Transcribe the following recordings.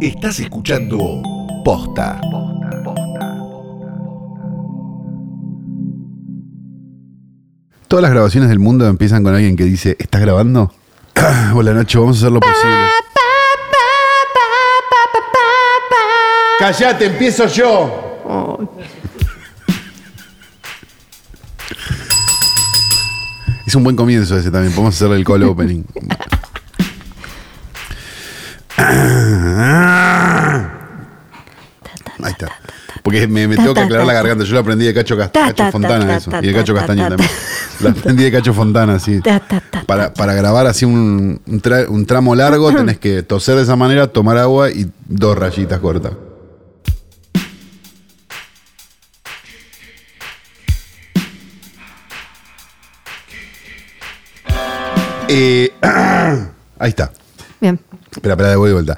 Estás escuchando Posta. Todas las grabaciones del mundo empiezan con alguien que dice, ¿estás grabando? Hola Nacho, vamos a hacer lo posible. Callate, empiezo yo. Es un buen comienzo ese también, podemos hacerle el call opening. Ahí está. Porque me, me tengo que aclarar la garganta. Yo lo aprendí de Cacho, Cacho ta, Fontana, Y de Cacho ta, Castaña ta, también. Lo aprendí de Cacho Fontana, sí. Para, para grabar así un, un tramo largo tenés que toser de esa manera, tomar agua y dos rayitas cortas. Eh, ahí está. Bien. Espera, espera, de vuelta.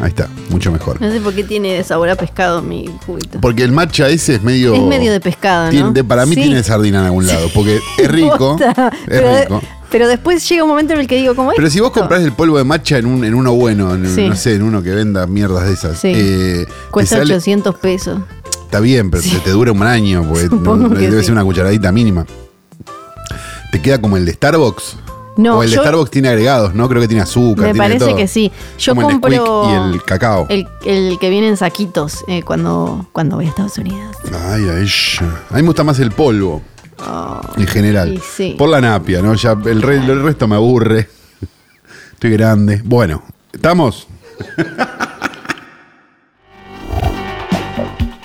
Ahí está, mucho mejor. No sé por qué tiene sabor a pescado mi juguito. Porque el matcha ese es medio. Es medio de pescado, tiene- ¿no? de- para mí Sí. tiene sardina en algún lado. Porque es rico. Posta. es pero, rico. pero después llega un momento en el que digo, ¿cómo es? Pero si vos compras el polvo de matcha en, un, en uno bueno, en, Sí. no sé, en uno que venda mierdas de esas, Sí. eh, Cuesta sale- 800 pesos. Está bien, pero te, dura un año, porque no- debe ser una cucharadita mínima. Te queda como el de Starbucks. No, o el de Starbucks tiene agregados, ¿no? Creo que tiene azúcar. Me tiene parece todo. que sí. Yo Como el compro Nesquik y el cacao. el, el que viene en saquitos eh, cuando, cuando voy a Estados Unidos. Ay, ay. A mí me gusta más el polvo. en general. y sí. Por la napia, ¿no? Ya el, re- el resto me aburre. Estoy grande. Bueno, ¿estamos?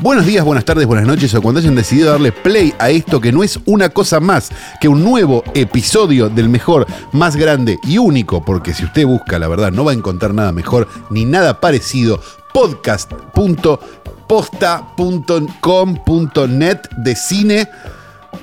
Buenos días, buenas tardes, buenas noches o cuando hayan decidido darle play a esto que no es una cosa más que un nuevo episodio del mejor, más grande y único, porque si usted busca la verdad no va a encontrar nada mejor ni nada parecido, podcast.posta.com.net de cine.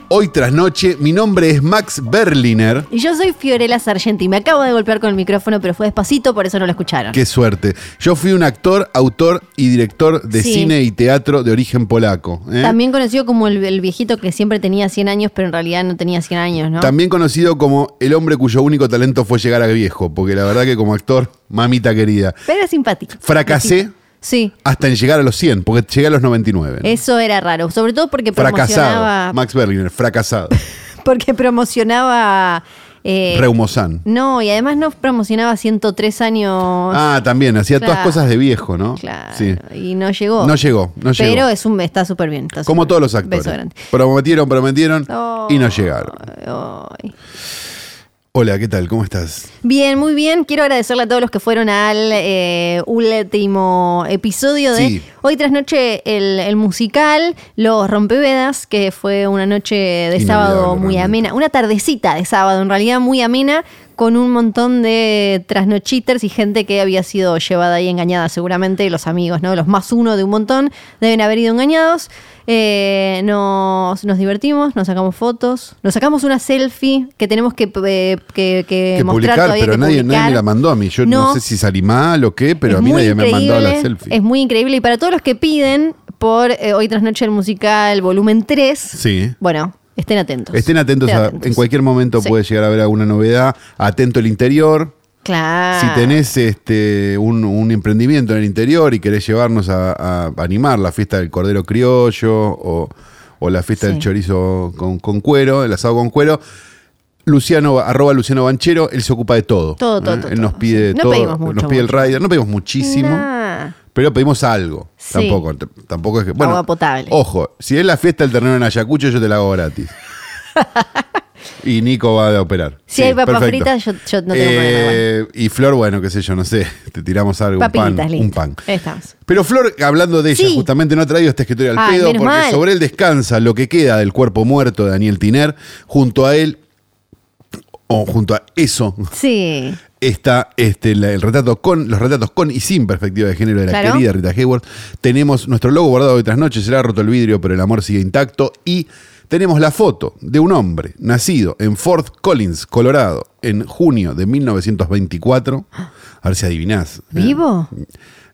Hoy tras noche, mi nombre es Max Berliner. Y yo soy Fiorella Sargenti. Me acabo de golpear con el micrófono, pero fue despacito, por eso no lo escucharon. Qué suerte. Yo fui un actor, autor y director de Sí. cine y teatro de origen polaco. ¿eh? También conocido como el, el viejito que siempre tenía 100 años, pero en realidad no tenía 100 años, ¿no? También conocido como el hombre cuyo único talento fue llegar a viejo, porque la verdad que como actor, mamita querida, Pero era simpático. fracasé Sí, hasta en llegar a los 100, porque llegué a los 99. ¿no? eso era raro. Sobre todo porque fracasado. promocionaba. Max Berliner, fracasado. Porque promocionaba. eh, Reumosan. no, y además no promocionaba 103 años. Ah, también, hacía todas cosas de viejo, ¿no? Claro. Sí. Y no llegó. No llegó, no llegó. Pero es un, está súper bien. está Como todos los actores. Prometieron, prometieron y no llegaron. ay. Hola, ¿qué tal? ¿Cómo estás? Bien, muy bien. Quiero agradecerle a todos los que fueron al eh, último episodio de Sí. Hoy tras noche, el, el musical Los Rompevedas, que fue una noche de sábado muy amena, una tardecita de sábado, en realidad muy amena, con un montón de trasnochiters y gente que había sido llevada y engañada, seguramente los amigos, ¿no? Los más uno de un montón deben haber ido engañados. Eh, nos, nos divertimos, nos sacamos fotos, nos sacamos una selfie que tenemos que, eh, que, que que mostrar publicar, todavía, pero que nadie, publicar. nadie me la mandó a mí. Yo no, No. sé si salí mal o qué, pero a mí nadie me ha mandado la selfie. Es muy increíble. Y para todos los que piden por eh, Hoy tras Noche el Musical volumen 3, Sí. bueno, estén atentos. Estén atentos, Estén a- atentos. en cualquier momento Sí. puede llegar a haber alguna novedad. Atento el interior. Claro. Si tenés este, un, un emprendimiento en el interior y querés llevarnos a, a animar la fiesta del cordero criollo o, o la fiesta Sí. del chorizo con, con cuero, el asado con cuero, Luciano, arroba Luciano Banchero, él se ocupa de todo. Todo, todo, ¿eh? todo, Él nos pide. No todo, pedimos mucho, nos pide el rider, no pedimos muchísimo. Pero pedimos algo. Sí. Tampoco, tampoco es que. Bueno, Agua potable. Ojo, si es la fiesta del ternero en Ayacucho, yo te la hago gratis. y Nico va a operar. Si hay papas fritas, yo, yo no tengo problema. Eh, Y Flor, bueno, qué sé yo, no sé. Te tiramos algo, un pan. Listo. Un pan. Ahí estamos. Pero Flor, hablando de ella, Sí. justamente no ha traído esta escritorio al pedo, porque mal. sobre él descansa lo que queda del cuerpo muerto de Daniel Tiner. Junto a él, o junto a eso, Sí. está este, la- el retrato con, los retratos con y sin perspectiva de género de la Claro. querida Rita Hayworth. Tenemos nuestro logo guardado de tras noches, se le ha roto el vidrio, pero el amor sigue intacto. Y tenemos la foto de un hombre nacido en Fort Collins, Colorado, en junio de 1924. A ver si adivinás. ¿eh? ¿Vivo?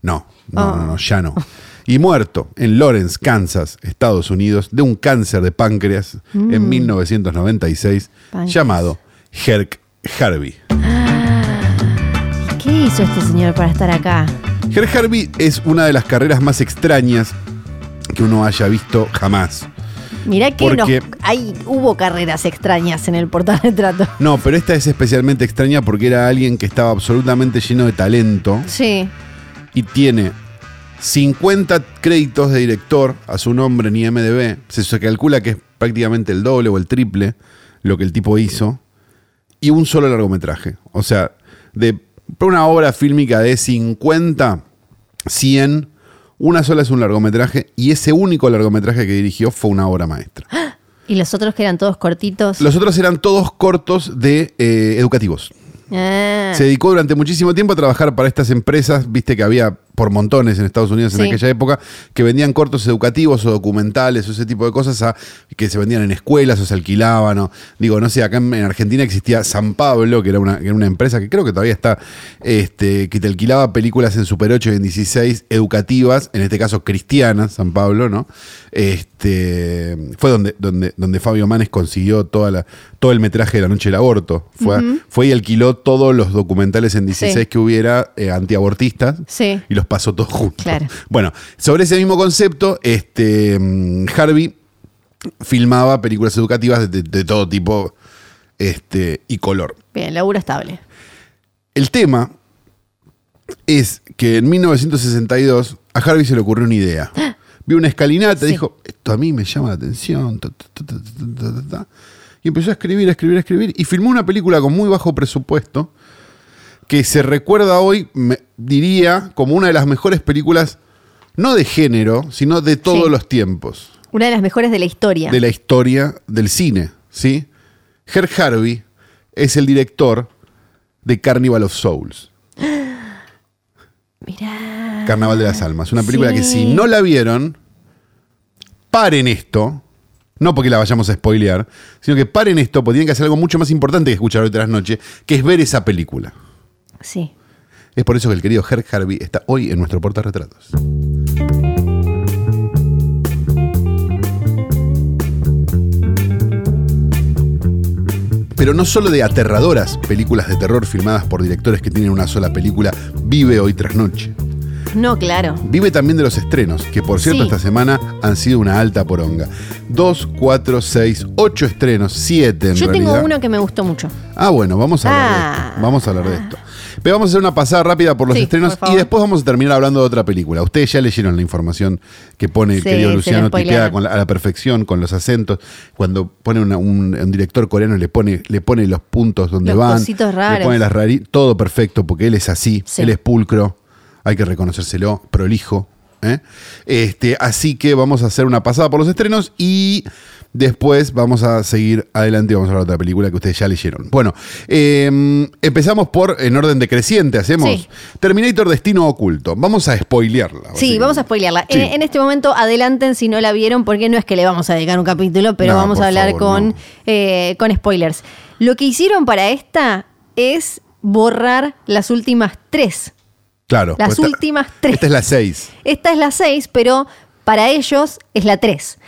No, no, no, no, Oh. ya no. Y muerto en Lawrence, Kansas, Estados Unidos, de un cáncer de páncreas en 1996, Mm. Páncreas. llamado Herc Harvey. ¿Qué hizo este señor para estar acá? Herb Harvey es una de las carreras más extrañas que uno haya visto jamás. Mirá que nos- hay, hubo carreras extrañas en el portal de trato. No, pero esta es especialmente extraña porque era alguien que estaba absolutamente lleno de talento Sí. y tiene 50 créditos de director a su nombre en IMDB. Se calcula que es prácticamente el doble o el triple lo que el tipo hizo. Y un solo largometraje. O sea, de una obra fílmica de 50, 100, una sola es un largometraje y ese único largometraje que dirigió fue una obra maestra. Y los otros que eran todos cortitos. Los otros eran todos cortos de eh, educativos. Ah, Se dedicó durante muchísimo tiempo a trabajar para estas empresas, viste que había por montones en Estados Unidos en aquella época, que vendían cortos educativos o documentales o ese tipo de cosas a- que se vendían en escuelas o se alquilaban. O, digo, no sé, acá en, en Argentina existía San Pablo, que era una, que era una empresa que creo que todavía está, este, que te alquilaba películas en Super 8 y en 16 educativas, en este caso cristianas, San Pablo, ¿no? Este, fue donde, donde, donde Fabio Manes consiguió toda la, todo el metraje de La Noche del Aborto. Fue, fue y alquiló todos los documentales en 16 Sí. que hubiera eh, antiabortistas Sí. y los pasó todos juntos. Claro. Bueno, sobre ese mismo concepto, este, mm, Harvey filmaba películas educativas de, de todo tipo este, y color. Bien, laburo estable. El tema es que en 1962 a Harvey se le ocurrió una idea. Vio una escalinata, Sí. dijo, esto a mí me llama la atención. ta, ta, ta, ta, ta, ta, ta". Y empezó a escribir, a escribir, a escribir. Y filmó una película con muy bajo presupuesto que se recuerda hoy, me- diría, como una de las mejores películas, no de género, sino de todos Sí. los tiempos Una de las mejores de la historia. de la historia del cine, ¿sí? Herb Harvey es el director de Carnival of Souls, Mirá. Carnaval de las Almas. Una película que si no la vieron, paren esto. No porque la vayamos a spoilear, sino que paren esto, porque tienen que hacer algo mucho más importante que escuchar hoy tras noche, que es ver esa película. Sí. Es por eso que el querido Herb Harvey está hoy en nuestro portarretratos. Pero no solo de aterradoras películas de terror filmadas por directores que tienen una sola película, vive hoy tras noche. No, claro. Vive también de los estrenos, que por cierto Sí. esta semana han sido una alta poronga. Dos, cuatro, seis, ocho estrenos, siete en Yo realidad. tengo uno que me gustó mucho. Ah, bueno, vamos a hablar de Ah. esto. Vamos a hablar de esto. Pero vamos a hacer una pasada rápida por los Sí, estrenos por y después vamos a terminar hablando de otra película. Ustedes ya leyeron la información que pone el Sí, querido Luciano tipeada con la- a la perfección, con los acentos. Cuando pone una- un, un director coreano le pone, le pone los puntos donde Los van. Le pone las rari todo perfecto porque él es así, Sí. él es pulcro, hay que reconocérselo, prolijo. ¿Eh? Este, así que vamos a hacer una pasada por los estrenos y después vamos a seguir adelante y vamos a hablar de otra película que ustedes ya leyeron. Bueno, eh, empezamos por en orden decreciente, hacemos Sí. Terminator Destino Oculto. Vamos a spoilearla. Sí, vamos a spoilearla. Sí. En, en este momento, adelanten si no la vieron, porque no es que le vamos a dedicar un capítulo, pero No, vamos a hablar favor, con, no. eh, con spoilers. Lo que hicieron para esta es borrar las últimas tres. Claro. Las pues esta- últimas tres. Esta es la 6. Esta es la 6, pero para ellos es la 3.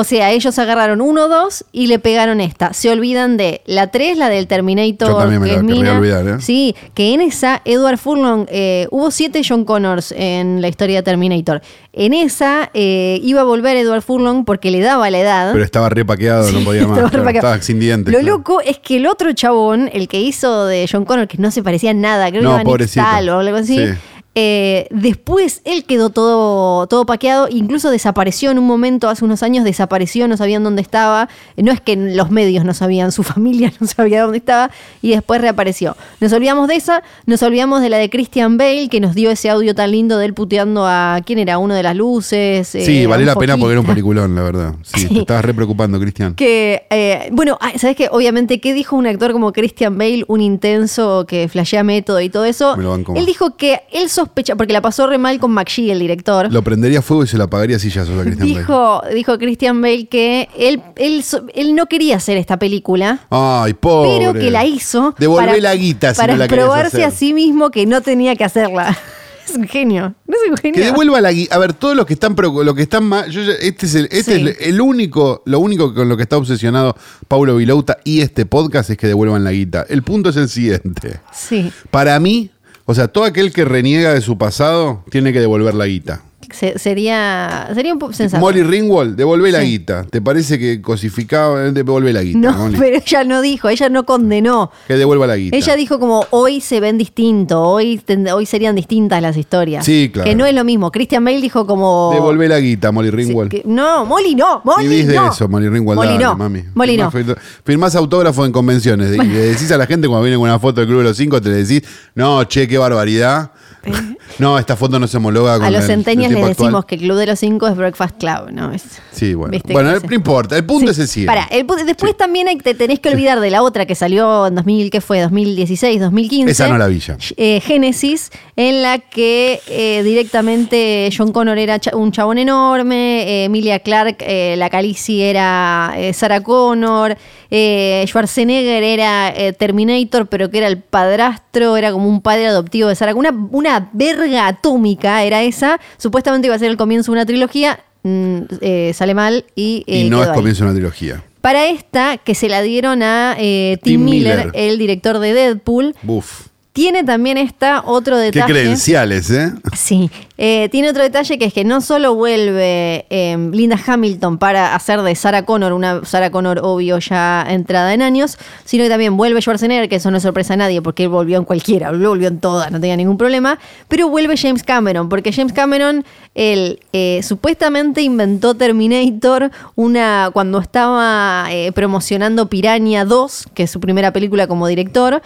O sea, ellos agarraron 1, 2 y le pegaron esta. Se olvidan de la 3, la del Terminator. Yo también me que la es querría Mina. olvidar, ¿eh? Sí, que en esa, Edward Furlong, eh, hubo siete John Connors en la historia de Terminator. En esa eh, iba a volver Edward Furlong porque le daba la edad. Pero estaba repaqueado, no podía más. Estaba claro, estaba sin dientes. Lo claro. loco es que el otro chabón, el que hizo de John Connor, que no se parecía en nada, creo No, que era o algo así. Sí. Eh, después él quedó todo, todo paqueado, incluso desapareció en un momento, hace unos años desapareció, no sabían dónde estaba. No es que los medios no sabían, su familia no sabía dónde estaba, y después reapareció. Nos olvidamos de esa, nos olvidamos de la de Christian Bale, que nos dio ese audio tan lindo de él puteando a quién era, uno de las luces. Sí, eh, valió la pena porque era un peliculón, la verdad. Sí, Sí. te estabas re preocupando, Cristian. Que, eh, bueno, ah, ¿sabes qué? Obviamente, ¿qué dijo un actor como Christian Bale, un intenso que flashea método y todo eso? Me lo. Él dijo que él sospecha, porque la pasó re mal con McGee, el director. Lo prendería a fuego y se lo apagaría a sillazos a Cristian Bale. Dijo, dijo Christian Bale que él, él, él no quería hacer esta película, Ay, pobre. pero que la hizo Devolvé la guita si para no la probarse hacer. a sí mismo que no tenía que hacerla. es un genio. No es un genio. Que devuelva la guita. A ver, todos los que están los que están más. yo este es el, este Sí. es el único, lo único con lo que está obsesionado Paulo Vilouta y este podcast es que devuelvan la guita. El punto es el siguiente. Sí. Para mí, o sea, todo aquel que reniega de su pasado tiene que devolver la guita. Se- sería, sería un poco sensato. Molly Ringwald, devolvé la Sí. guita. ¿Te parece que cosificaba? Eh, Devolvé la guita. No, Molly. pero ella no dijo, ella no condenó. Que devuelva la guita. Ella dijo como hoy se ven distinto, hoy, ten- hoy serían distintas las historias. Sí, claro. Que no es lo mismo. Christian Bale dijo como... Devolvé la guita, Molly Sí, Ringwald. que- no, Molly no, Molly Vivís de no. eso, Molly Ringwald. Molly dale, no, mami. Molly no. Firmás, firmás autógrafo en convenciones. Y le decís a la gente cuando viene con una foto del Club de los Cinco, te le decís, no, che, qué barbaridad. No, esta foto no se homologa con A los centenias tiempo decimos que el Club de los Cinco es Breakfast Club, ¿no? Es, Sí, bueno. Bueno, no importa. El punto es el siguiente. Para, el pu- después también hay- te tenés que olvidar de la otra que salió en 2000, ¿qué fue? 2016, 2015. Esa no la vi ya. eh, Génesis, en la que eh, directamente John Connor era cha- un chabón enorme, eh, Emilia Clark, eh, la Calici era Sarah Connor, eh, Schwarzenegger era eh, Terminator, pero que era el padrastro, era como un padre adoptivo de Sarah. Una, una verga atómica era esa. Supuestamente iba a ser el comienzo de una trilogía. mm, eh, sale mal y, y no es comienzo de una trilogía. Para esta, que se la dieron a Tim, Tim Miller, Miller. el director de Deadpool, Buf. Tiene también esta otro Qué detalle. credenciales, ¿eh? Sí, eh, tiene otro detalle que es que no solo vuelve eh, Linda Hamilton para hacer de Sarah Connor, una Sarah Connor obvio ya entrada en años, sino que también vuelve Schwarzenegger, que eso no es sorpresa a nadie porque él volvió en cualquiera, volvió en todas, no tenía ningún problema, pero vuelve James Cameron, porque James Cameron, él eh, supuestamente inventó Terminator una cuando estaba promocionando Piranha 2, que es su primera película como director,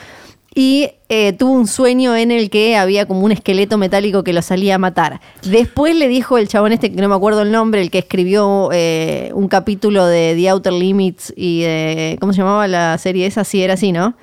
y eh, tuvo un sueño en el que había como un esqueleto metálico que lo salía a matar. Después le dijo el chabón este, que no me acuerdo el nombre, el que escribió eh, un capítulo de The Outer Limits y de... ¿Cómo se llamaba la serie esa? Sí, era así, ¿no?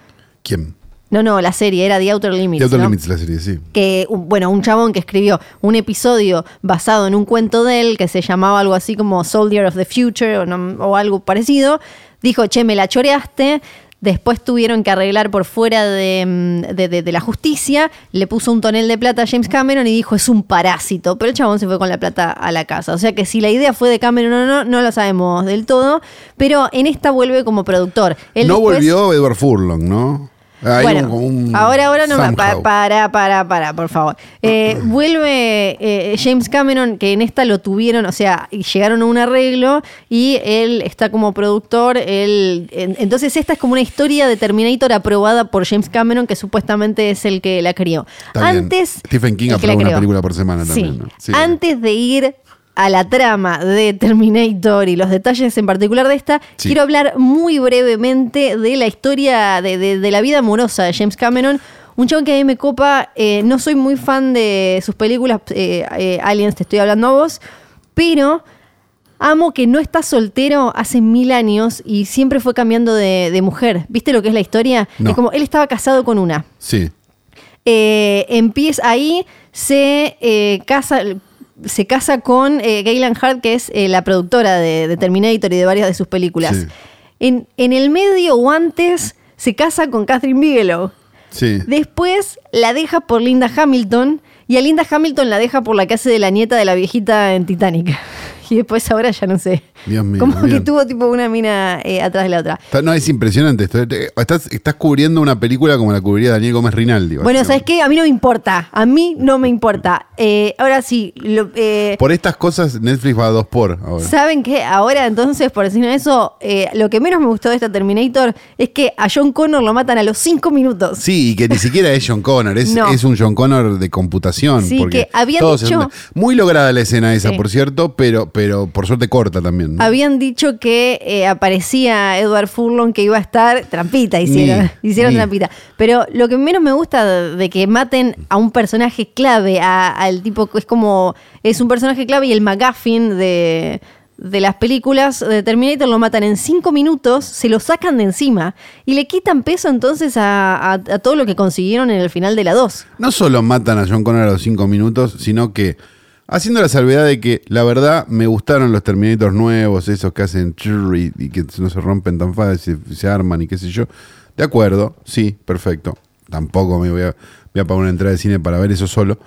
¿Quién? No, no, la serie era The Outer Limits. The Outer ¿no? Limits, la serie, sí. que, bueno, un chabón que escribió un episodio basado en un cuento de él que se llamaba algo así como Soldier of the Future o, no- o algo parecido, dijo, che, me la choreaste. Después tuvieron que arreglar por fuera de, mm, de- de- de la justicia, le puso un tonel de plata a James Cameron y dijo, es un parásito, pero el chabón se fue con la plata a la casa. O sea que si la idea fue de Cameron o no, no lo sabemos del todo, pero en esta vuelve como productor. Él no después- volvió Edward Furlong, ¿no? Hay bueno, un- un ahora, ahora no me. pa- para, para, para, por favor. Eh, vuelve eh, James Cameron, que en esta lo tuvieron, o sea, llegaron a un arreglo y él está como productor. Él, en- entonces, esta es como una historia de Terminator aprobada por James Cameron, que supuestamente es el que la crió. Está bien. Antes. Stephen King aprueba una película por semana también, Sí. ¿no? Sí. Antes de ir a la trama de Terminator y los detalles en particular de esta, Sí. quiero hablar muy brevemente de la historia de, de- de la vida amorosa de James Cameron. Un chabón que a mí me copa, eh, no soy muy fan de sus películas, eh, eh, Aliens, te estoy hablando a vos, pero amo que no está soltero hace mil años y siempre fue cambiando de, de mujer. ¿Viste lo que es la historia? No. Es como él estaba casado con una. Sí. Eh, empieza ahí, se casa. Se casa con eh, Gaylan Hart, que es eh, la productora de, de Terminator y de varias de sus películas. Sí. En, en el medio o antes se casa con Catherine Bigelow. Sí. Después la deja por Linda Hamilton y a Linda Hamilton la deja por la que hace de la nieta de la viejita en Titanic. Y después ahora ya no sé. Dios mío, Como que tuvo tipo una mina eh, atrás de la otra. No, es impresionante esto. Te- Estás, estás cubriendo una película como la cubriría Daniel Gómez Rinaldi. Bueno, ¿sabes qué? A mí no me importa. A mí no me importa. Eh, ahora sí, lo- eh, Por estas cosas, Netflix va a dos por ahora. ¿saben qué? Ahora entonces, por decirme eso, eh, lo que menos me gustó de esta Terminator es que a John Connor lo matan a los cinco minutos. Sí, y que ni siquiera es John Connor, es, No. es un John Connor de computación. Sí, porque que todos dicho- muy lograda la escena esa, Sí. por cierto, pero, pero por suerte corta también. ¿no? Habían dicho que eh, aparecía Edward Furlong que iba a estar trampita, hicieron, Ni, hicieron ni. trampita. Pero lo que menos me gusta de, de que maten a un personaje clave, a- al tipo que es como, es un personaje clave y el McGuffin de, de las películas de Terminator lo matan en cinco minutos, se lo sacan de encima y le quitan peso entonces a, a- a todo lo que consiguieron en el final de la 2. No solo matan a John Connor a los cinco minutos, sino que haciendo la salvedad de que la verdad me gustaron los Terminators nuevos, esos que hacen churr y, y que no se rompen tan fácil, se, se arman y qué sé yo. De acuerdo, sí, perfecto. Tampoco me voy a, voy a pagar una entrada de cine para ver eso solo.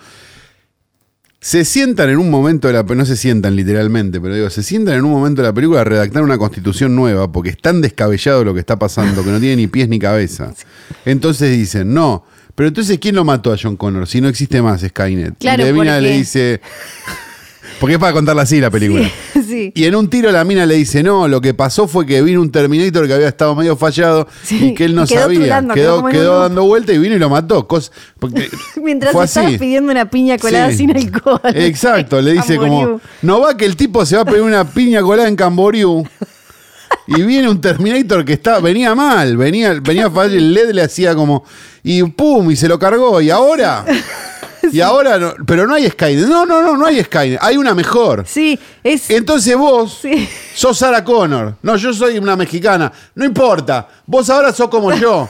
se sientan en un momento de la no se sientan literalmente, pero digo, se sientan en un momento de la película a redactar una constitución nueva, porque es tan descabellado lo que está pasando que no tiene ni pies ni cabeza. Entonces dicen, no, pero entonces ¿quién lo mató a John Connor si no existe más Skynet? Claro, y la mina porque- le dice, porque es para contarla así la película. Sí. Y en un tiro la mina le dice, no, lo que pasó fue que vino un Terminator que había estado medio fallado Sí, y que él no quedó sabía. trulando, quedó quedó dando vuelta y vino y lo mató. Cos- Mientras así. pidiendo una piña colada sin alcohol. Exacto, le dice como, no va que el tipo se va a pedir una piña colada en Camboriú. Y viene un Terminator que está, venía mal, venía, venía fácil, el LED le hacía como, y pum, y se lo cargó, y ahora, y ahora, no, pero no hay Skynet, no, no, no, no hay Skynet, hay una mejor. Sí, es. Entonces vos Sí. sos Sarah Connor, no, yo soy una mexicana, no importa, vos ahora sos como yo.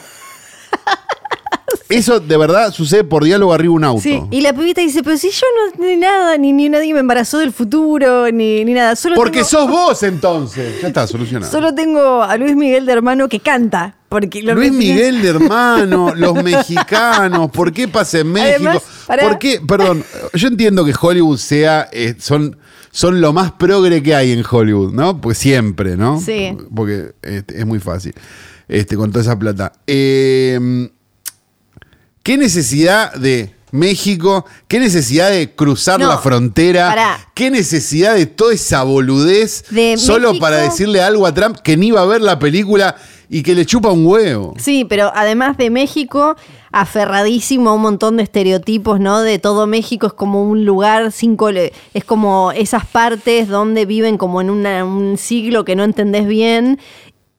Eso de verdad sucede por diálogo arriba de un auto. Sí, y la pibita dice, pero si yo no ni nada, ni, ni nadie me embarazó del futuro, ni, ni nada. Solo Porque tengo, sos vos entonces. Ya está, solucionado. Solo tengo a Luis Miguel de hermano que canta. Porque Luis Miguel de hermano, los mexicanos, ¿por qué pasa en México? Además. ¿Por qué? Perdón, yo entiendo que Hollywood sea, eh, son, son lo más progre que hay en Hollywood, ¿no? Pues siempre, ¿no? Sí. Porque este, es muy fácil, este, con toda esa plata. Eh, ¿Qué necesidad de México? ¿Qué necesidad de cruzar No, la frontera? pará. ¿Qué necesidad de toda esa boludez De solo México- para decirle algo a Trump que ni iba a ver la película y que le chupa un huevo? Sí, pero además de México, aferradísimo a un montón de estereotipos, ¿no? De todo México es como un lugar sin cole- es como esas partes donde viven como en una- un siglo que no entendés bien.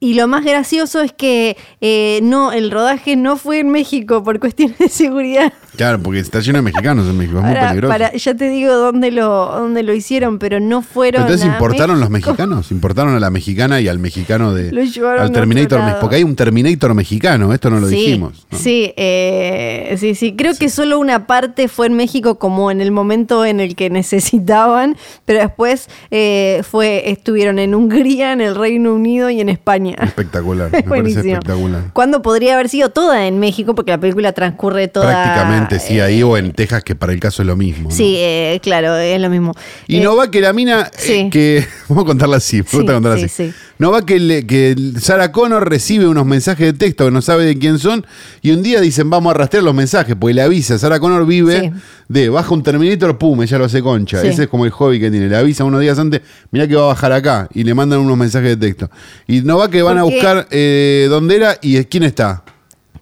Y lo más gracioso es que eh, no, el rodaje no fue en México por cuestiones de seguridad. Claro, porque está lleno de mexicanos en México, es muy peligroso. para- ya te digo dónde lo, dónde lo hicieron, pero no fueron. Entonces a importaron los mexicanos, importaron a la mexicana y al mexicano de Lo llevaron al Terminator, otro mex- lado. porque hay un Terminator mexicano, esto no lo sí, dijimos. ¿no? Sí, eh, sí, sí. Creo que solo una parte fue en México como en el momento en el que necesitaban, pero después eh, fue estuvieron en Hungría, en el Reino Unido y en España. Espectacular, me Es parece buenísimo. espectacular. Cuando podría haber sido toda en México, porque la película transcurre toda. Prácticamente, sí, eh, ahí o en Texas, que para el caso es lo mismo. ¿no? Sí, eh, claro, es lo mismo. Y Eh, no va que la mina, eh, sí. que, vamos a contarla así, me gusta Sí, contarla sí, así. No va que, le- que Sarah Connor recibe unos mensajes de texto que no sabe de quién son y un día dicen vamos a rastrear los mensajes, porque le avisa, Sarah Connor vive Sí. de baja un Terminator, pum, ella lo hace concha. Sí. Ese es como el hobby que tiene, le avisa unos días antes, mira que va a bajar acá y le mandan unos mensajes de texto. Y no va que van a buscar eh, dónde era y quién está.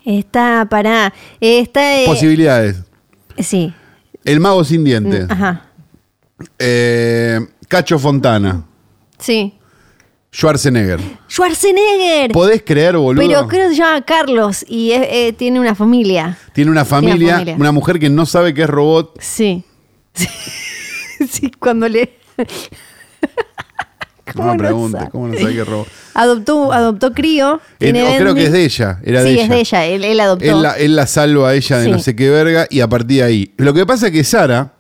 Está para. Está. eh, Posibilidades. sí. El mago sin dientes. Ajá. Eh, Cacho Fontana. Sí. Schwarzenegger. Schwarzenegger. ¿Podés creer, boludo? Pero creo que se llama Carlos y es- eh, tiene una familia. Tiene una familia, familia. una mujer que no sabe que es robot. Sí. Sí, cuando le. No ¿Cómo me no pregunte, sabe? ¿cómo no sabe que es robot? Adoptó, adoptó crío. Tiene o creo que es de ella, era sí, de es ella. de ella. Él, él adoptó. Él la, él la salva a ella de Sí. no sé qué verga y a partir de ahí. Lo que pasa es que Sara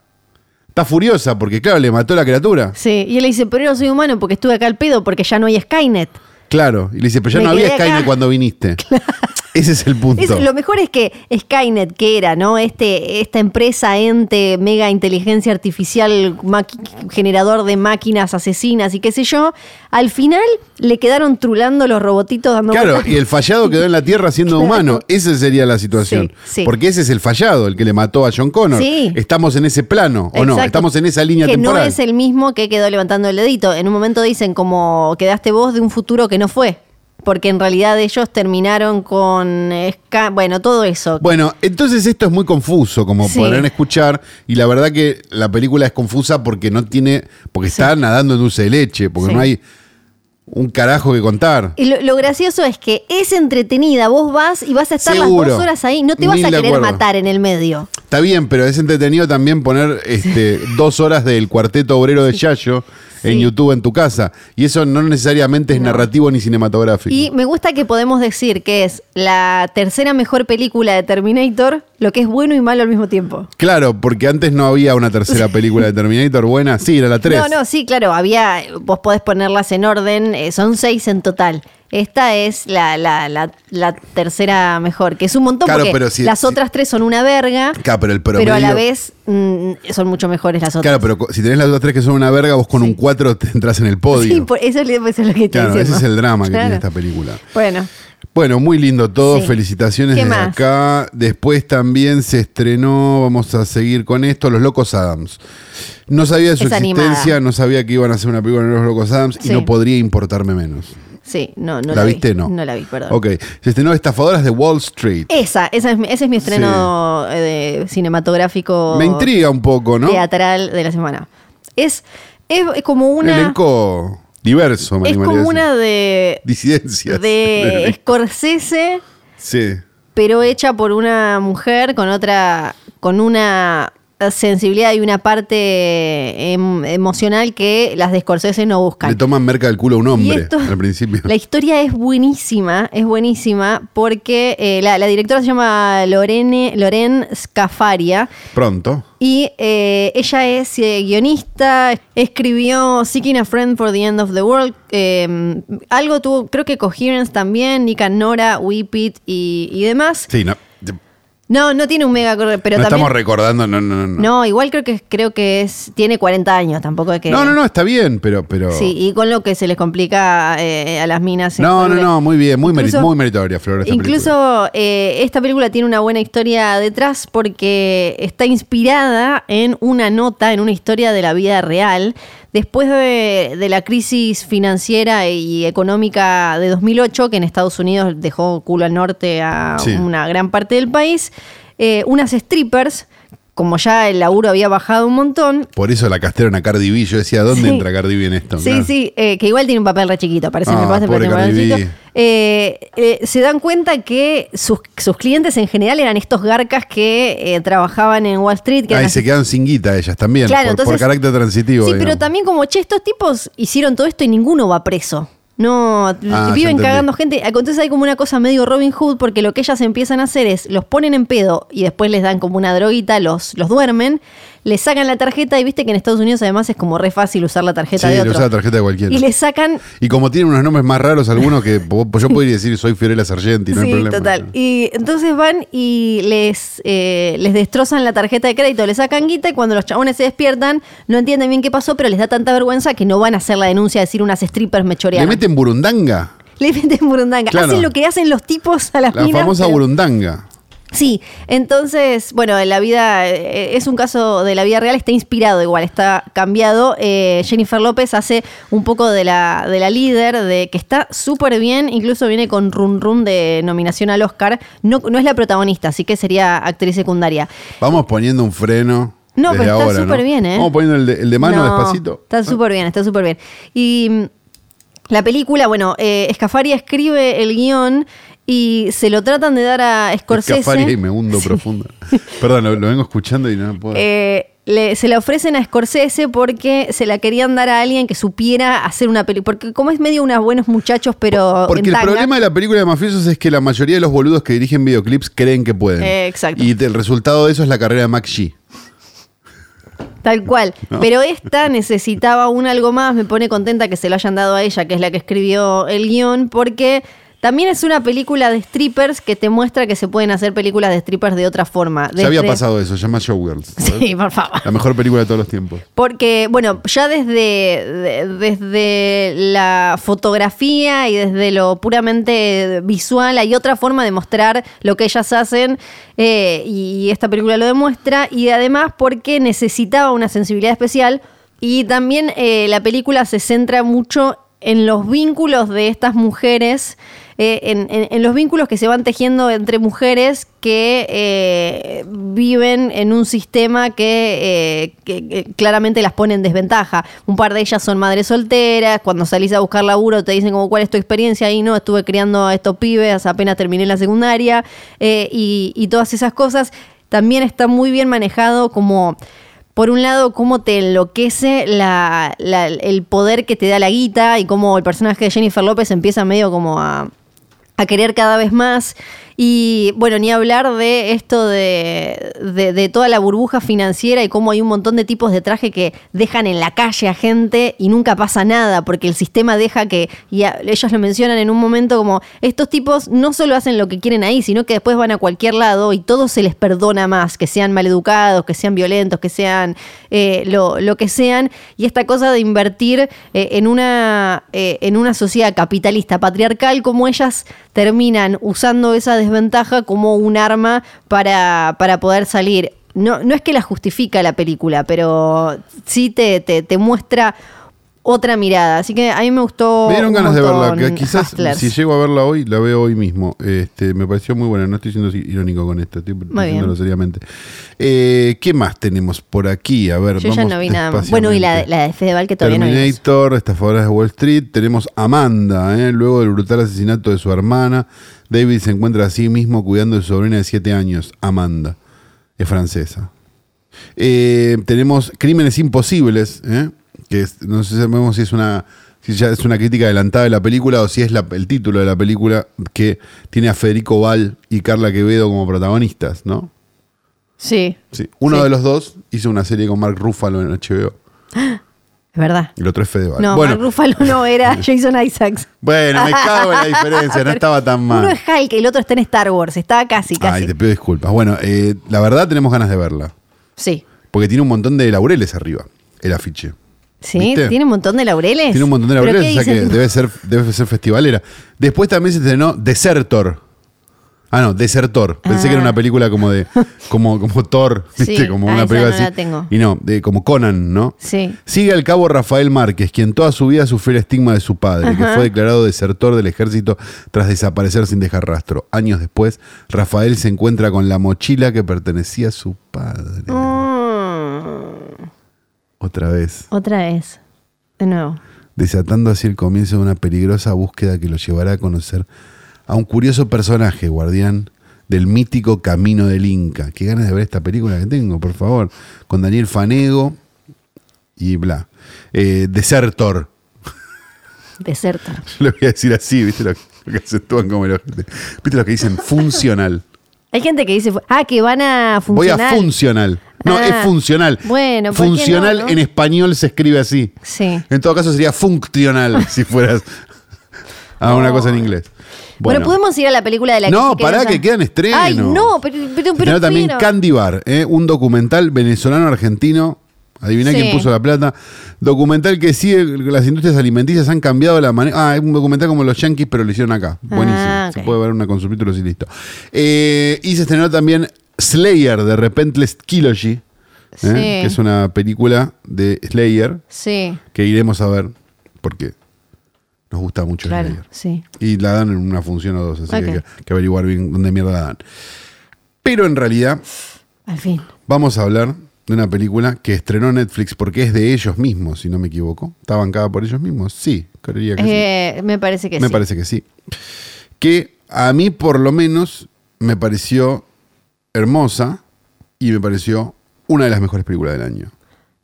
está furiosa porque, claro, le mató a la criatura. Sí, y él le dice, pero yo no soy humano porque estuve acá al pedo porque ya no hay Skynet. Claro. Y le dice, pero ya Me no había quedé acá. Skynet cuando viniste. Ese es el punto. Es- lo mejor es que Skynet, que era, ¿no? Este, esta empresa, ente, mega inteligencia artificial, generador de máquinas asesinas y qué sé yo, al final le quedaron trulando los robotitos dando Claro, vueltas. y el fallado quedó en la Tierra siendo Claro. humano. Esa sería la situación. Sí, sí. Porque ese es el fallado, el que le mató a John Connor. Sí. Estamos en ese plano, ¿o no? Exacto. Estamos en esa línea que temporal. no es el mismo que quedó levantando el dedito. En un momento dicen como quedaste vos de un futuro que no fue. Porque en realidad ellos terminaron con... Bueno, todo eso. Bueno, entonces esto es muy confuso, como Sí. podrán escuchar, y la verdad que la película es confusa porque no tiene, porque está nadando en dulce de leche, porque Sí. no hay un carajo que contar. Y lo, lo gracioso es que es entretenida. Vos vas y vas a estar Seguro. las dos horas ahí. No te vas a querer acuerdo. matar en el medio. Está bien, pero es entretenido también poner este, dos horas del cuarteto obrero de Yayo en. YouTube en tu casa. Y eso no necesariamente es narrativo ni cinematográfico. Y me gusta que podemos decir que es la tercera mejor película de Terminator, lo que es bueno y malo al mismo tiempo. Claro, porque antes no había una tercera película de Terminator buena. Sí, era la 3. No, no, sí, claro, había, vos podés ponerlas en orden, eh, son seis en total. Esta es la, la, la, la tercera mejor, que es un montón Claro, porque pero si- las si- otras tres son una verga, Claro, pero el pero a la vez mm, son mucho mejores las otras. Claro, pero si tenés las otras tres que son una verga, vos con Sí. un 4 te entras en el podio. Sí, por- eso, es eso es lo que claro, diciendo. ese es el drama que tiene esta película. Bueno, Bueno, muy lindo todo, Sí. felicitaciones ¿Qué desde más? acá. Después también se estrenó, vamos a seguir con esto, Los Locos Adams. No sabía de su Es existencia, animada. no sabía que iban a hacer una película de Los Locos Adams y no podría importarme menos. Sí, no, no ¿La vi. viste? No. No la vi, perdón. Ok, se estrenó Estafadoras de Wall Street. Esa, esa es ese es mi estreno eh, de cinematográfico Me intriga un poco, ¿no? teatral de la semana. Es, es, es como Un una. elenco diverso, me Es como una de. Disidencias. de Scorsese, sí. pero hecha por una mujer con otra. con una sensibilidad y una parte em, emocional que las de Scorsese no buscan. Le toman merca del culo a un hombre esto- al principio. La historia es buenísima, es buenísima porque eh, la, la directora se llama Lorene, Loren Scafaria Pronto. y eh, ella es eh, guionista, escribió Seeking a Friend for the End of the World, eh, algo tuvo, creo que Coherence también, Nick and Nora, Whip It y, y demás. Sí, no. No, no tiene un mega pero no también... estamos recordando, no, no, no. No, igual creo que creo que es tiene 40 años, tampoco es que no, no, no, está bien, pero. pero... Sí, y con lo que se les complica eh, a las minas. No, no, no, muy bien, muy, Incluso- muy meritoria, Flor. esta. Incluso eh, esta película tiene una buena historia detrás porque está inspirada en una nota, en una historia de la vida real. Después de, de la crisis financiera y económica de 2008, que en Estados Unidos dejó culo al norte a Sí. una gran parte del país, eh, unas strippers, como ya el laburo había bajado un montón, Por eso la castraron a Cardi B. Yo decía, ¿dónde Sí. entra Cardi B en esto? Sí, Claro. sí, eh, que igual tiene un papel re chiquito, parece Ah, me pobre Cardi B. chiquito. Eh, eh, se dan cuenta que sus, sus clientes en general eran estos garcas que trabajaban en Wall Street. Que Ahí se quedan sin guita ellas también, Claro, por, por entonces- carácter transitivo. Sí, pero también como, che, estos tipos hicieron todo esto y ninguno va preso. No, Ah, viven cagando gente. Entonces hay como una cosa medio Robin Hood, porque lo que ellas empiezan a hacer es, los ponen en pedo y después les dan como una droguita, los, los duermen, les sacan la tarjeta y viste que en Estados Unidos además es como re fácil usar la tarjeta Sí, de le otro. usa la tarjeta de cualquiera. Y le sacan Y como tienen unos nombres más raros algunos que yo podría decir soy Fiorella Sargenti, no hay sí, problema. total. Y entonces van y les, eh, les destrozan la tarjeta de crédito, le sacan guita y cuando los chabones se despiertan no entienden bien qué pasó, pero les da tanta vergüenza que no van a hacer la denuncia de decir unas strippers me ¿Le meten burundanga? Le meten burundanga. Claro. Hacen lo que hacen los tipos a las La minas, famosa pero- burundanga. Sí, entonces, bueno, en la vida, eh, es un caso de la vida real, está inspirado igual, está cambiado. Eh, Jennifer López hace un poco de la, de la líder, de que está súper bien, incluso viene con run run de nominación al Oscar. No, no es la protagonista, así que sería actriz secundaria. Vamos poniendo un freno. No, desde pero está ahora, ¿no? súper bien, ¿eh? Vamos poniendo el de, el de mano No, despacito. Está súper bien, está súper bien. Y mm, la película, bueno, eh, Escafaria escribe el guion y se lo tratan de dar a Scorsese. Y me hundo profundo. Perdón, lo, lo vengo escuchando y no puedo. Eh, le- se la ofrecen a Scorsese porque se la querían dar a alguien que supiera hacer una película. Porque como es medio unos buenos muchachos, pero. Porque en el tanga, problema de la película de mafiosos es que la mayoría de los boludos que dirigen videoclips creen que pueden. Eh, exacto. Y el resultado de eso es la carrera de Max G. Tal cual. No. Pero esta necesitaba un algo más. Me pone contenta que se lo hayan dado a ella, que es la que escribió el guion, porque. También es una película de strippers que te muestra que se pueden hacer películas de strippers de otra forma. Ya había Desde- pasado eso, se llama Showgirls. Sí, por favor. La mejor película de todos los tiempos. Porque, bueno, ya desde, de- desde la fotografía y desde lo puramente visual hay otra forma de mostrar lo que ellas hacen eh, y esta película lo demuestra y además porque necesitaba una sensibilidad especial y también eh, la película se centra mucho en los vínculos de estas mujeres, eh, en, los vínculos que se van tejiendo entre mujeres que eh, viven en un sistema que, eh, que- claramente las pone en desventaja. Un par de ellas son madres solteras, cuando salís a buscar laburo te dicen como cuál es tu experiencia y no, estuve criando a estos pibes, apenas terminé la secundaria y, todas esas cosas. También está muy bien manejado como por un lado, cómo te enloquece el poder que te da la guita y cómo el personaje de Jennifer López empieza medio como a, a querer cada vez más. Y bueno, ni hablar de esto de, de- toda la burbuja financiera y cómo hay un montón de tipos de traje que dejan en la calle a gente y nunca pasa nada porque el sistema deja que, y a- ellos lo mencionan en un momento como, estos tipos no solo hacen lo que quieren ahí, sino que después van a cualquier lado y todo se les perdona más, que sean maleducados, que sean violentos, que sean eh, lo, lo que sean. Y esta cosa de invertir eh, en, una, eh, en una sociedad capitalista, patriarcal, como ellas terminan usando esa desventaja como un arma para, para poder salir. No, no es que la justifica la película, pero sí te, te, te muestra otra mirada. Así que a mí me gustó. Me dieron ganas de verla, que quizás Hustlers. si llego a verla hoy, la veo hoy mismo. Este, me pareció muy buena, no estoy siendo irónico con esto, estoy diciéndolo seriamente. Eh, ¿Qué más tenemos por aquí? A ver, Yo ya no vi nada más. Bueno, y la, de- la de Fedeval que todavía no vimos. Terminator, Estafadoras de Wall Street, tenemos Amanda, ¿eh? luego del brutal asesinato de su hermana, David se encuentra a sí mismo cuidando de su sobrina de 7 años, Amanda, es francesa. Eh, tenemos Crímenes Imposibles, ¿eh? Que es- no sé si sabemos si es una si ya es una crítica adelantada de la película o si es la- el título de la película que tiene a Federico Val y Carla Quevedo como protagonistas, ¿no? Sí, Sí. Uno Sí. de los dos hizo una serie con Mark Ruffalo en HBO. es verdad. El otro es Fedeval. No, bueno, Mark Ruffalo no era Jason Isaacs. bueno, me cago en la diferencia, no estaba tan mal. Uno es Hulk y el otro está en Star Wars. Estaba casi, casi. Ay, te pido disculpas. Bueno, eh, la verdad tenemos ganas de verla. Sí. Porque tiene un montón de laureles arriba, el afiche. Sí, ¿Viste? tiene un montón de laureles. Tiene un montón de ¿Pero laureles, o sea que debe ser, debe ser festivalera. Después también se estrenó Desertor. Ah, no, Desertor. Pensé Ah. que era una película como de. como, como Thor, ¿viste? Sí, como ah, una película no así. la tengo. Y no, de, como Conan, ¿no? Sí. Sigue al cabo Rafael Márquez, quien toda su vida sufrió el estigma de su padre, que fue declarado desertor del ejército tras desaparecer sin dejar rastro. Años después, Rafael se encuentra con la mochila que pertenecía a su padre. Mm, Otra vez, otra vez. De nuevo. desatando así el comienzo de una peligrosa búsqueda que lo llevará a conocer a un curioso personaje, guardián del mítico Camino del Inca. Qué ganas de ver esta película que tengo, por favor. Con Daniel Fanego y bla. Eh, Desertor. Desertor. Yo lo voy a decir así, ¿viste? Lo, que acentúan como los. ¿Viste lo que dicen? Funcional. Hay gente que dice, ah, que van a Voy funcionar. a funcional. No, Ah, es funcional. bueno, ¿por qué funcional no, no? en español se escribe así. Sí. En todo caso sería funcional si fueras a una cosa en inglés. Bueno, podemos ir a la película de la No, que pará, que quedan estrenos. Ay, no, pero, pero, pero, también pero- Candy Bar, ¿eh? un documental venezolano-argentino. Adivina Sí. quién puso la plata. Documental que sigue las industrias alimenticias han cambiado la manera. Ah, es un documental como los Yankees, pero lo hicieron acá. Buenísimo. Ah, Se puede ver una con subtítulos y listo. Eh, y se estrenó también Slayer de Repentless Trilogy, ¿eh? Sí. que es una película de Slayer Sí, que iremos a ver porque nos gusta mucho claro, Slayer. sí. Y la dan en una función o dos, así que hay que, averiguar bien dónde mierda la dan. Pero en realidad Al fin. vamos a hablar de una película que estrenó Netflix porque es de ellos mismos, si no me equivoco. ¿Está bancada por ellos mismos? Sí, creería que sí. Eh, me parece que Me sí. parece que sí. Que a mí por lo menos me pareció hermosa y me pareció una de las mejores películas del año.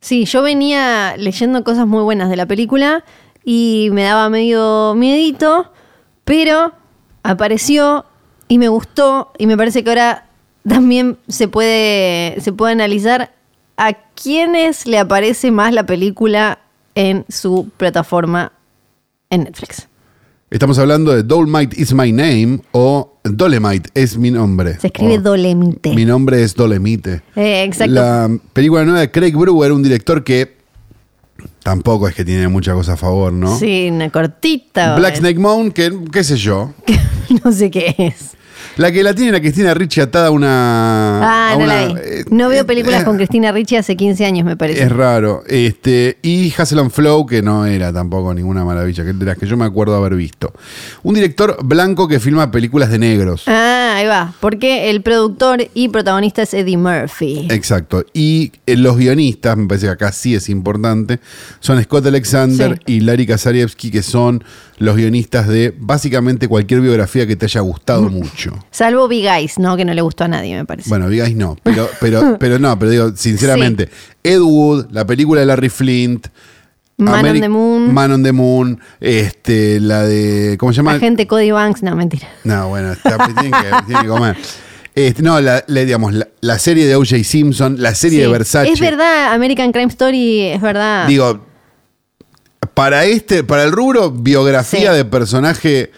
Sí, yo venía leyendo cosas muy buenas de la película y me daba medio miedito, pero apareció y me gustó y me parece que ahora también se puede, se puede analizar a quiénes le aparece más la película en su plataforma en Netflix. Estamos hablando de Dolomite is my name o Dolemite es mi nombre. Se escribe O Dolemite. Mi nombre es Dolemite. Eh, exacto. La película nueva de Craig Brewer, un director que tampoco es que tiene mucha cosa a favor, ¿no? Sí, una cortita. Black Snake Mountain, que qué sé yo. no sé qué es. La que la tiene la Cristina Ricci atada a una. Ah, a no una- la vi. eh, No veo eh, películas eh, con Cristina Ricci hace 15 años, me parece. Es raro. Este, y Hustle and Flow, que no era tampoco ninguna maravilla, que de las que yo me acuerdo haber visto. Un director blanco que filma películas de negros. Ah, ahí va. Porque el productor y protagonista es Eddie Murphy. Exacto. Y eh, los guionistas, me parece que acá sí es importante, son Scott Alexander Sí. y Larry Kazarievsky, que son los guionistas de básicamente cualquier biografía que te haya gustado mucho. Salvo Big Eyes, ¿no? Que no le gustó a nadie, me parece. Bueno, digáis no, pero, pero, pero no, pero digo, sinceramente, Ed Wood, la película de Larry Flint, Man on Ameri- the Moon. Man on the Moon, este, la de. ¿Cómo se llama? Agente Cody Banks, no, mentira. No, bueno, está- que, comer. Este, no, la, la- digamos, la, la serie de O.J. Simpson, la serie de Sí. Versace. Es verdad, American Crime Story, es verdad. Digo, para este, para el rubro, biografía Sí. de personaje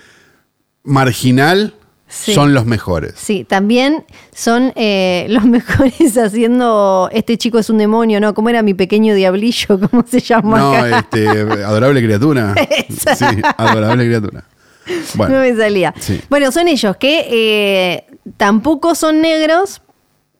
marginal Sí. son los mejores. Sí, también son eh, los mejores haciendo Este chico es un demonio, ¿no? ¿Cómo era mi pequeño diablillo? ¿Cómo se llama? No, acá? este, adorable criatura. Sí, adorable criatura. Bueno, no me salía. sí. Bueno, son ellos que eh, tampoco son negros,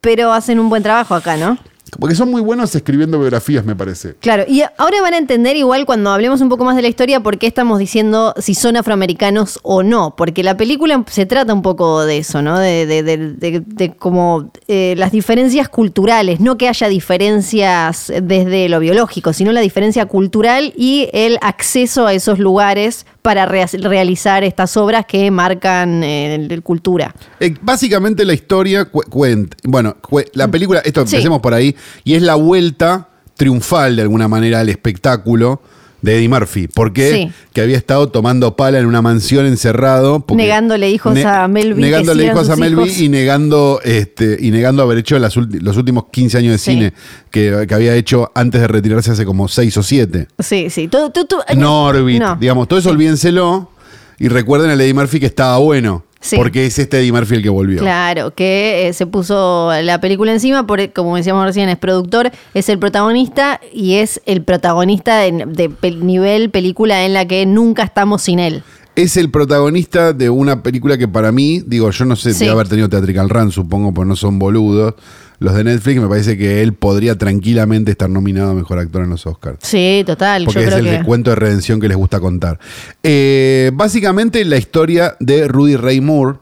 pero hacen un buen trabajo acá, ¿no? Porque son muy buenos escribiendo biografías, me parece. Claro, y ahora van a entender igual cuando hablemos un poco más de la historia por qué estamos diciendo si son afroamericanos o no, porque la película se trata un poco de eso, ¿no? De, de, de- de- de como eh, las diferencias culturales, no que haya diferencias desde lo biológico, sino la diferencia cultural y el acceso a esos lugares para rea- realizar estas obras que marcan eh, el- cultura. Eh, básicamente la historia cuenta. Bueno, la película, esto Sí. empecemos por ahí, y es la vuelta triunfal de alguna manera al espectáculo de Eddie Murphy. Porque Sí. que había estado tomando pala en una mansión encerrado. porque- Negándole hijos a Mel B, que Negándole hijos a sus Mel B hijos. y negando, este, y negando haber hecho las los últimos 15 años de Sí. cine que, que había hecho antes de retirarse hace como 6 o 7. Sí, sí. Todo, todo- todo- Norbit, No. digamos, todo eso olvídenselo y recuerden al Eddie Murphy que estaba bueno. Sí. Porque es este Eddie Murphy el que volvió. Claro, que eh, se puso la película encima, por, como decíamos recién, es productor, es el protagonista y es el protagonista de, de pel- nivel película en la que nunca estamos sin él. Es el protagonista de una película que para mí, digo, yo no sé, Sí. debe haber tenido Theatrical Run, supongo, pues no son boludos. Los de Netflix, me parece que él podría tranquilamente estar nominado a Mejor Actor en los Oscars. Sí, total. Porque yo es creo el que. cuento de redención que les gusta contar. Eh, básicamente la historia de Rudy Ray Moore.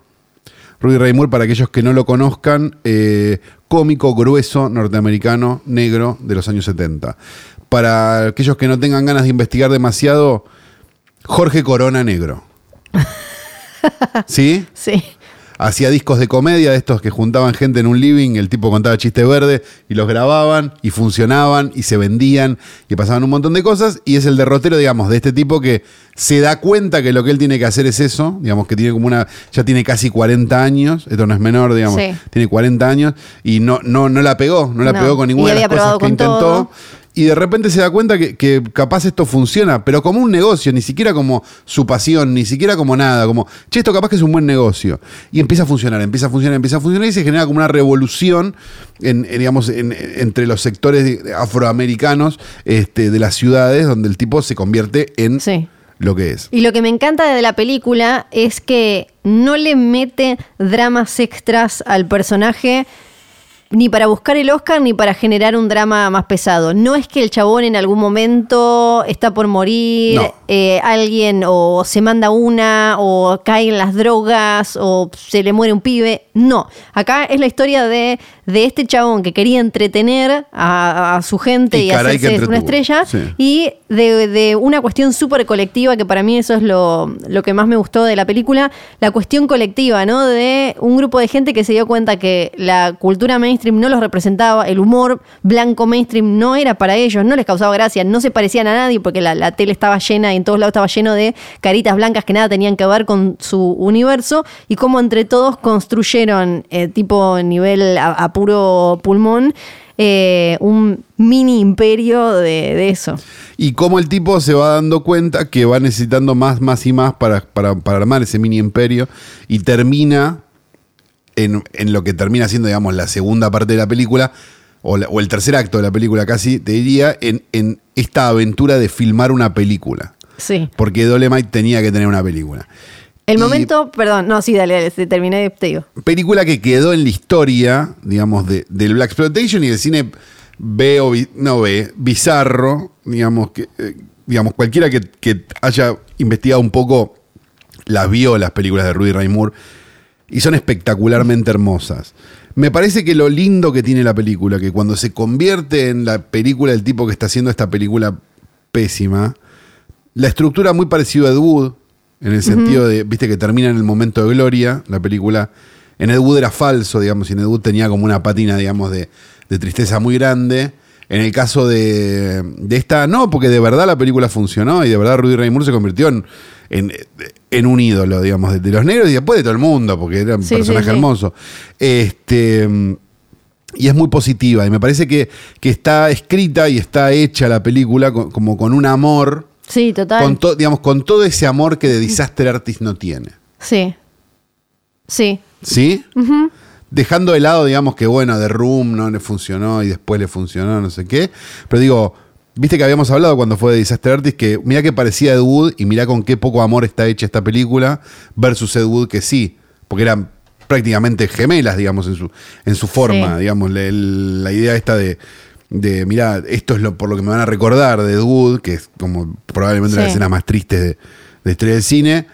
Rudy Ray Moore, para aquellos que no lo conozcan, eh, cómico grueso norteamericano negro de los años 70. Para aquellos que no tengan ganas de investigar demasiado, Jorge Corona negro. ¿Sí? Sí. Hacía discos de comedia de estos que juntaban gente en un living, el tipo contaba chistes verdes y los grababan y funcionaban y se vendían y pasaban un montón de cosas y es el derrotero, digamos, de este tipo que se da cuenta que lo que él tiene que hacer es eso, digamos que tiene como una, ya tiene casi 40 años, esto no es menor, digamos, Sí. tiene 40 años y no, no, no la pegó, no la No. pegó con Y ninguna de las cosas que con intentó. todo. Y de repente se da cuenta que, que capaz esto funciona, pero como un negocio, ni siquiera como su pasión, ni siquiera como nada, como, che, esto capaz que es un buen negocio. Y empieza a funcionar, empieza a funcionar, empieza a funcionar y se genera como una revolución en, en, digamos, en- entre los sectores afroamericanos este, de las ciudades, donde el tipo se convierte en Sí. lo que es. Y lo que me encanta de la película es que no le mete dramas extras al personaje ni para buscar el Oscar ni para generar un drama más pesado. No es que el chabón en algún momento está por morir, No. eh, alguien o se manda una o cae en las drogas o se le muere un pibe. No, acá es la historia de, de este chabón que quería entretener a, a su gente Y y, hacerse una estrella sí. y de, de una cuestión súper colectiva, que para mí eso es lo, lo que más me gustó de la película, la cuestión colectiva, ¿no? De un grupo de gente que se dio cuenta que la cultura mainstream no los representaba, el humor blanco mainstream no era para ellos, no les causaba gracia, no se parecían a nadie porque la, la tele estaba llena y en todos lados estaba lleno de caritas blancas que nada tenían que ver con su universo y cómo entre todos construyeron, eh, tipo nivel a, a puro pulmón, eh, un mini imperio de, de eso. Y cómo el tipo se va dando cuenta que va necesitando más, más y más para, para, para armar ese mini imperio y termina en, en lo que termina siendo, digamos, la segunda parte de la película, o, la- o el tercer acto de la película casi, te diría, en, en esta aventura de filmar una película. Sí. Porque Dolemite tenía que tener una película. El Y- momento, perdón, no, sí, dale, dale, se terminé, te digo. película que quedó en la historia, digamos, de, del Black Exploitation y del cine B o bi- no B, bizarro, digamos, que, eh, digamos cualquiera que, que haya investigado un poco las vio las películas de Rudy Ray Moore y son espectacularmente hermosas. Me parece que lo lindo que tiene la película, que cuando se convierte en la película del tipo que está haciendo esta película pésima, la estructura muy parecida a Ed Wood, en el sentido de, viste, que termina en el momento de gloria, la película. En Ed Wood era falso, digamos, y en Ed Wood tenía como una patina, digamos, de, de tristeza muy grande. En el caso de, de esta, no, porque de verdad la película funcionó y de verdad Rudy Ray Moore se convirtió en, en, en un ídolo, digamos, de, de los negros y después de todo el mundo, porque era un Sí, personaje sí, sí. hermoso. Este. Y es muy positiva. Y me parece que, que está escrita y está hecha la película con- como con un amor. Sí, total. Con, to- digamos, con todo ese amor que de Disaster Artist no tiene. Sí. Sí. ¿Sí? Dejando de lado, digamos, que bueno, The Room no le funcionó y después le funcionó, no sé qué. Pero digo, viste que habíamos hablado cuando fue de Disaster Artist que mira que parecía Ed Wood y mira con qué poco amor está hecha esta película versus Ed Wood que sí, porque eran prácticamente gemelas, digamos, en su, en su forma, Sí. digamos, la, la idea esta de, de, mira, esto es lo, por lo que me van a recordar de Wood, que es como probablemente una de las Sí. escenas más tristes de, de historia del cine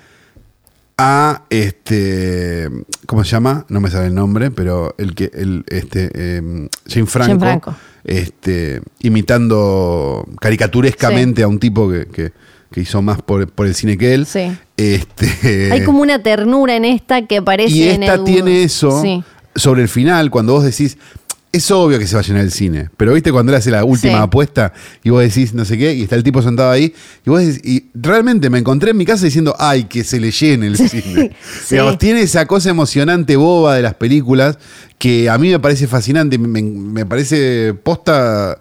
a este ¿cómo se llama? No me sabe el nombre, pero el que el este eh, Jane Franco, Jane Franco. este imitando caricaturescamente a un tipo que, que- que hizo más por, por el cine que él. Sí. Este Hay como una ternura en esta que aparece y en esta tiene eso Sí. sobre el final cuando vos decís es obvio que se va a llenar el cine, pero viste cuando él hace la última Sí. apuesta y vos decís no sé qué, y está el tipo sentado ahí, y vos decís, y realmente me encontré en mi casa diciendo, ay, que se le llene el cine. sí. Digamos, tiene esa cosa emocionante boba de las películas que a mí me parece fascinante, me, me parece posta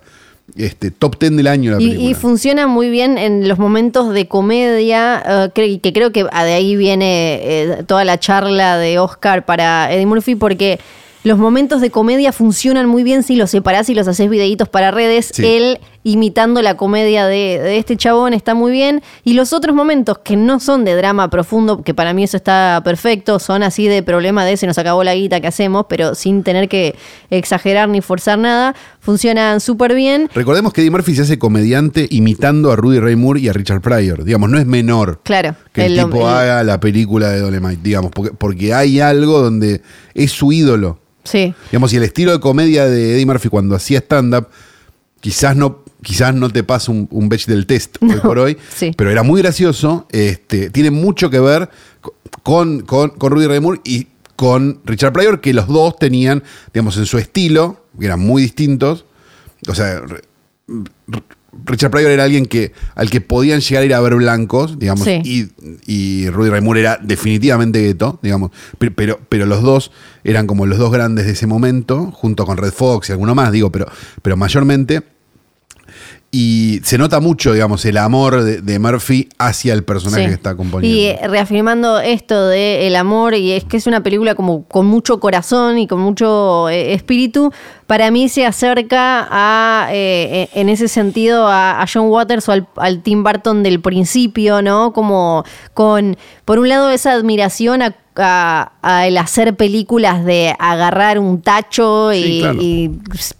este, top 10 del año la Y, película. y funciona muy bien en los momentos de comedia, eh, cre- que creo que de ahí viene eh, toda la charla de Oscar para Eddie Murphy, porque los momentos de comedia funcionan muy bien si los separás y los haces videitos para redes. Sí. Él imitando la comedia de, de este chabón está muy bien. Y los otros momentos que no son de drama profundo, que para mí eso está perfecto, son así de problema de se nos acabó la guita que hacemos, pero sin tener que exagerar ni forzar nada, funcionan súper bien. Recordemos que Eddie Murphy se hace comediante imitando a Rudy Ray Moore y a Richard Pryor. Digamos, no es menor Claro. que el, el- tipo el- haga la película de Dolemite, digamos, porque, porque hay algo donde es su ídolo. Sí. Digamos, y el estilo de comedia de Eddie Murphy cuando hacía stand-up, quizás no, quizás no te pasa un, un batch del test hoy por hoy, sí. pero era muy gracioso. Este, tiene mucho que ver con, con, con Rudy Ray Moore y con Richard Pryor, que los dos tenían, digamos, en su estilo, que eran muy distintos. O sea, Richard Pryor era alguien que, al que podían llegar a ir a ver blancos, digamos, Sí. y, y Rudy Ray Moore era definitivamente gueto, digamos, pero, pero, pero los dos eran como los dos grandes de ese momento, junto con Red Fox y alguno más, digo, pero, pero mayormente. Y se nota mucho, digamos, el amor de, de Murphy hacia el personaje Sí. que está componiendo. Y eh, reafirmando esto de el amor, y es que es una película como con mucho corazón y con mucho eh, espíritu, para mí se acerca a, eh, en ese sentido, a, a John Waters o al, al Tim Burton del principio, ¿no? Como con, por un lado, esa admiración a, a- a el hacer películas de agarrar un tacho y, Sí, claro. y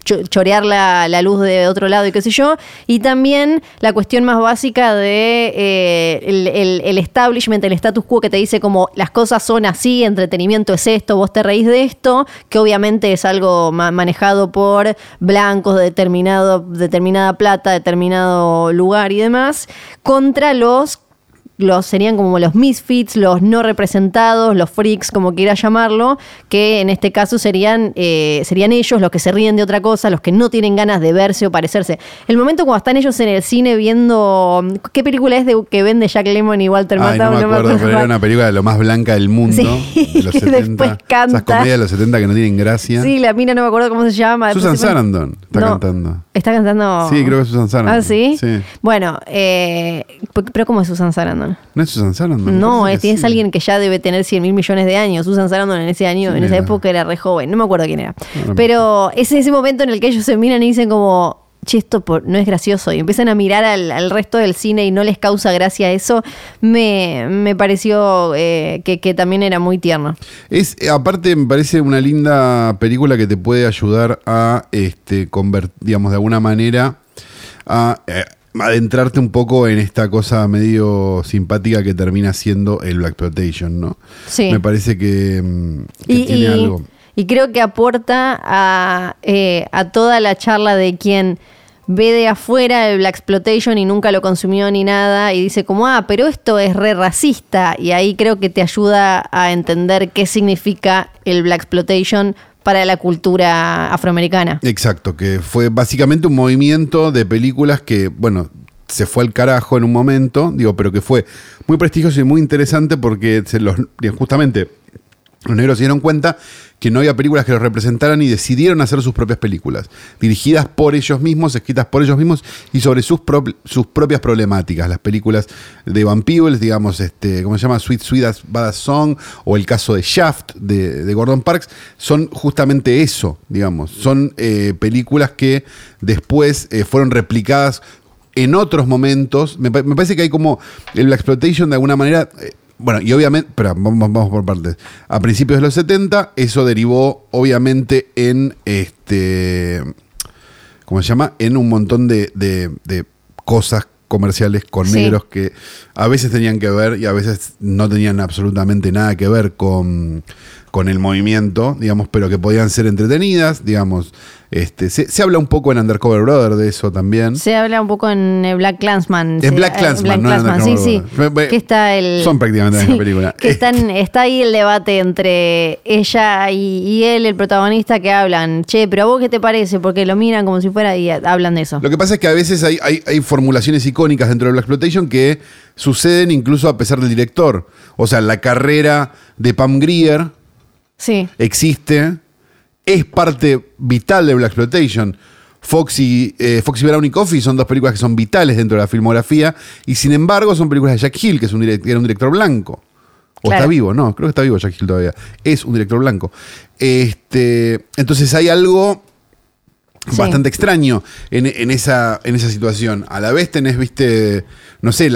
cho- chorear la, la luz de otro lado y qué sé yo. Y también la cuestión más básica de eh, el, el- el establishment, el status quo que te dice como las cosas son así, entretenimiento es esto, vos te reís de esto, que obviamente es algo ma- manejado por blancos de determinado, determinada plata, determinado lugar y demás, contra los los serían como los misfits, los no representados, los freaks, como quiera llamarlo, que en este caso serían, eh, serían ellos los que se ríen de otra cosa, los que no tienen ganas de verse o parecerse. El momento cuando están ellos en el cine viendo qué película es de que vende Jack Lemmon y Walter Ay, Matthau, no me acuerdo, pero era una película de lo más blanca del mundo, Sí, de los y 70. después canta. Esas comedias de los 70 que no tienen gracia. Sí, la mina no me acuerdo cómo se llama. Susan Sarandon está No, cantando. Está cantando. Sí, creo que es Susan Sarandon. Ah, sí. Sí. Bueno, eh, pero ¿cómo es Susan Sarandon? ¿No es Susan Sarandon? No, es, sí. alguien que ya debe tener 100 mil millones de años. Susan Sarandon en ese año, Sí, en esa época era re joven. No me acuerdo quién era. no. Pero es ese momento en el que ellos se miran y dicen como, che, esto por- no es gracioso. Y empiezan a mirar al, al resto del cine y no les causa gracia eso. Me, me pareció eh, que, que también era muy tierno. Es, aparte, me parece una linda película que te puede ayudar a, este, convert- digamos, de alguna manera, a eh, adentrarte un poco en esta cosa medio simpática que termina siendo el Black Exploitation, ¿no? Sí. Me parece que, mm, que Y, tiene y- algo. y creo que aporta a, eh, a toda la charla de quien ve de afuera el Black Exploitation y nunca lo consumió ni nada y dice como, ah, pero esto es re racista y ahí creo que te ayuda a entender qué significa el Black Exploitation para la cultura afroamericana. Exacto, que fue básicamente un movimiento de películas que, bueno, se fue al carajo en un momento, digo, pero que fue muy prestigioso y muy interesante porque se los, justamente los negros se dieron cuenta que no había películas que los representaran y decidieron hacer sus propias películas, dirigidas por ellos mismos, escritas por ellos mismos y sobre sus, sus propias problemáticas. Las películas de Van Peebles, digamos, este, ¿cómo se llama? Sweet Sweet as Bad Song, o el caso de Shaft de, Gordon Parks, son justamente eso, digamos. Son eh, películas que después eh, fueron replicadas en otros momentos. Me, parece que hay como el Exploitation de alguna manera. Bueno, y obviamente, pero vamos, por partes. A principios de los 70, eso derivó obviamente en este. ¿Cómo se llama? En un montón de, de, cosas comerciales con negros que a veces tenían que ver y a veces no tenían absolutamente nada que ver con, con el movimiento, digamos, pero que podían ser entretenidas, digamos. Este, se, habla un poco en Undercover Brother de eso también. Se habla un poco en eh, Black Clansman. En Black Clansman, no sí, sí. Que está el, Son prácticamente la misma película. Que están, está ahí el debate entre ella y, él, el protagonista, que hablan, che, pero a vos qué te parece, porque lo miran como si fuera y hablan de eso. Lo que pasa es que a veces hay, hay, formulaciones icónicas dentro de Black Exploitation que suceden incluso a pesar del director. O sea, la carrera de Pam Grier sí. existe es parte vital de Black Exploitation. Foxy, eh, Foxy Brown y Coffee son dos películas que son vitales dentro de la filmografía y sin embargo son películas de Jack Hill, que es un era un director blanco. O está vivo, no, creo que está vivo Jack Hill todavía. Es un director blanco. Este, entonces hay algo bastante extraño en, esa, en esa situación. A la vez tenés, viste, no sé,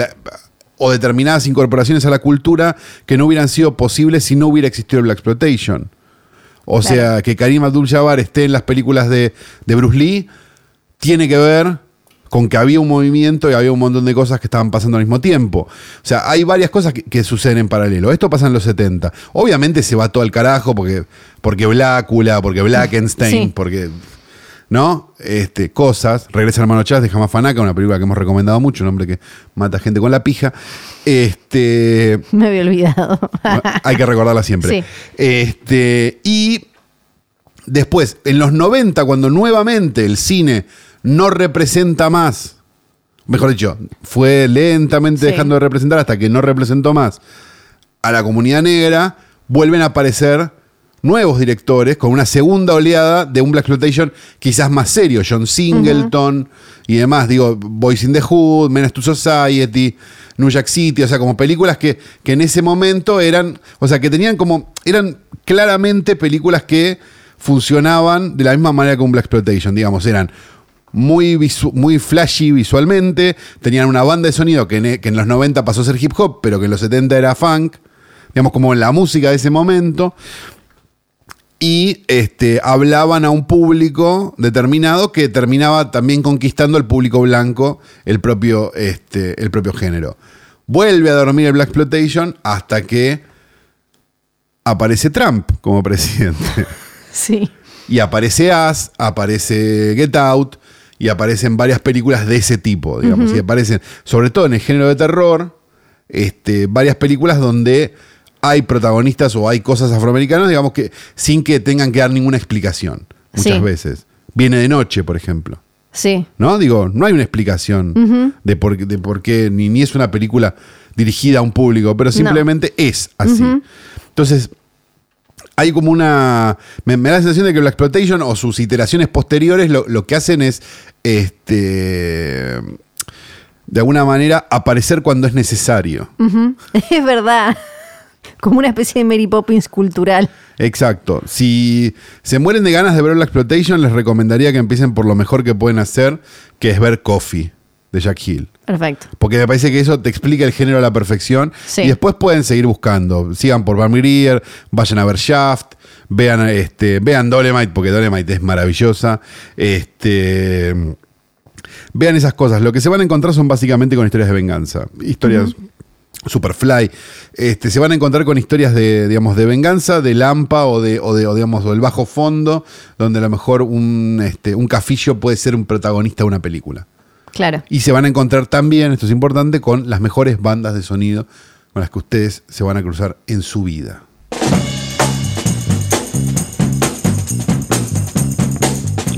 o determinadas incorporaciones a la cultura que no hubieran sido posibles si no hubiera existido el Black Exploitation. O sea, que Karim Abdul-Jabbar esté en las películas de, Bruce Lee tiene que ver con que había un movimiento y había un montón de cosas que estaban pasando al mismo tiempo. O sea, hay varias cosas que, suceden en paralelo. Esto pasa en los 70. Obviamente se va todo al carajo porque, porque Blácula, porque Blackenstein, porque ¿no? Este, cosas. Regresa Hermano Chávez de Jamás Fanaca, una película que hemos recomendado mucho, un hombre que mata gente con la pija. Este, Me había olvidado. hay que recordarla siempre. Este, y después, en los 90, cuando nuevamente el cine no representa más, mejor dicho, fue lentamente dejando de representar hasta que no representó más a la comunidad negra, vuelven a aparecer nuevos directores con una segunda oleada de un Black Exploitation quizás más serio, John Singleton y demás, digo, Boys in the Hood, Menace to Society, New York City, o sea, como películas que, que en ese momento eran, o sea, que tenían como, eran claramente películas que funcionaban de la misma manera que un Black Exploitation, digamos, eran muy, muy flashy visualmente, tenían una banda de sonido que en, que en los 90 pasó a ser hip hop, pero que en los 70 era funk, digamos, como en la música de ese momento y este, hablaban a un público determinado que terminaba también conquistando al público blanco el propio, este, el propio género. Vuelve a dormir el Black Exploitation hasta que aparece Trump como presidente. Sí. Y aparece As, aparece Get Out y aparecen varias películas de ese tipo, digamos. Y aparecen, sobre todo en el género de terror, este, varias películas donde hay protagonistas o hay cosas afroamericanas, digamos que sin que tengan que dar ninguna explicación, muchas veces. Viene de noche, por ejemplo. Sí. ¿No? Digo, no hay una explicación de, por, de por qué, ni, ni, es una película dirigida a un público, pero simplemente es así. Entonces, hay como una. Me, da la sensación de que la exploitation o sus iteraciones posteriores lo, lo que hacen es. Este. De alguna manera, aparecer cuando es necesario. Es verdad. Como una especie de Mary Poppins cultural. Exacto. Si se mueren de ganas de ver la exploitation, les recomendaría que empiecen por lo mejor que pueden hacer, que es ver Coffee de Jack Hill. Perfecto. Porque me parece que eso te explica el género a la perfección. Y después pueden seguir buscando. Sigan por Van Greer, vayan a ver Shaft, vean, este, vean Dolemite, porque Dolemite es maravillosa. Este, vean esas cosas. Lo que se van a encontrar son básicamente con historias de venganza. Historias. Superfly, este, se van a encontrar con historias de, digamos, de venganza, de lampa o de, o de digamos, del bajo fondo, donde a lo mejor un, este, un cafillo puede ser un protagonista de una película. Claro. Y se van a encontrar también, esto es importante, con las mejores bandas de sonido con las que ustedes se van a cruzar en su vida.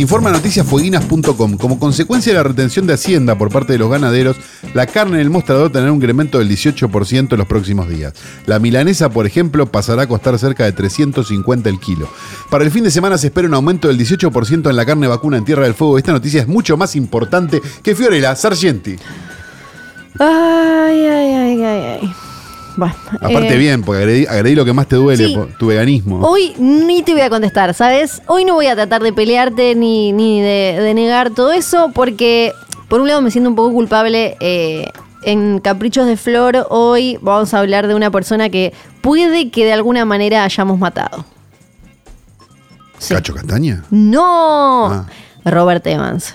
Informa noticiasfueguinas.com. Como consecuencia de la retención de Hacienda por parte de los ganaderos, la carne en el mostrador tendrá un incremento del 18% en los próximos días. La milanesa, por ejemplo, pasará a costar cerca de 350 el kilo. Para el fin de semana se espera un aumento del 18% en la carne vacuna en Tierra del Fuego. Esta noticia es mucho más importante que Fiorella Sargenti. Ay, ay, ay, ay, ay. Aparte eh, bien, porque agredí, agredí lo que más te duele, Sí. tu veganismo. Hoy ni te voy a contestar, ¿sabes? Hoy no voy a tratar de pelearte ni, ni de, de negar todo eso porque, por un lado, me siento un poco culpable. eh, en Caprichos de Flor, hoy vamos a hablar de una persona que puede que de alguna manera hayamos matado. Sí. ¿Cacho Castaña? ¡No! Ah. Robert Evans.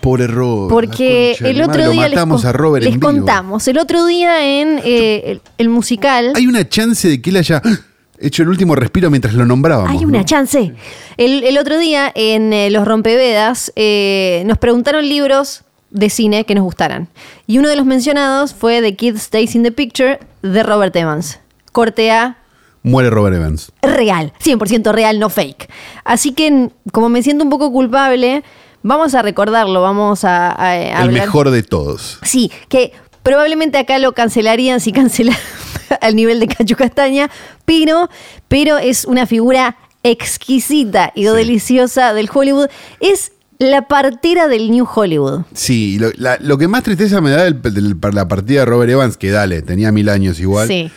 Pobre Robert. Porque el otro día Lo les, matamos a Robert les en vivo. contamos. El otro día en eh, el, el musical. Hay una chance de que él haya hecho el último respiro mientras lo nombrábamos. Hay una ¿no? chance. El, el otro día en eh, Los Rompevedas eh, nos preguntaron libros de cine que nos gustaran. Y uno de los mencionados fue The Kid Stays in the Picture de Robert Evans. Corte A, Muere Robert Evans. real, 100% real, no fake. Así que como me siento un poco culpable, vamos a recordarlo, vamos a, a- a el hablar. mejor de todos. Sí, que probablemente acá lo cancelarían si cancelan al nivel de Cacho Castaña, pero, pero es una figura exquisita y Sí. deliciosa del Hollywood. Es la partera del New Hollywood. Sí, lo, la- lo que más tristeza me da del, la partida de Robert Evans, que dale, tenía mil años igual, Sí.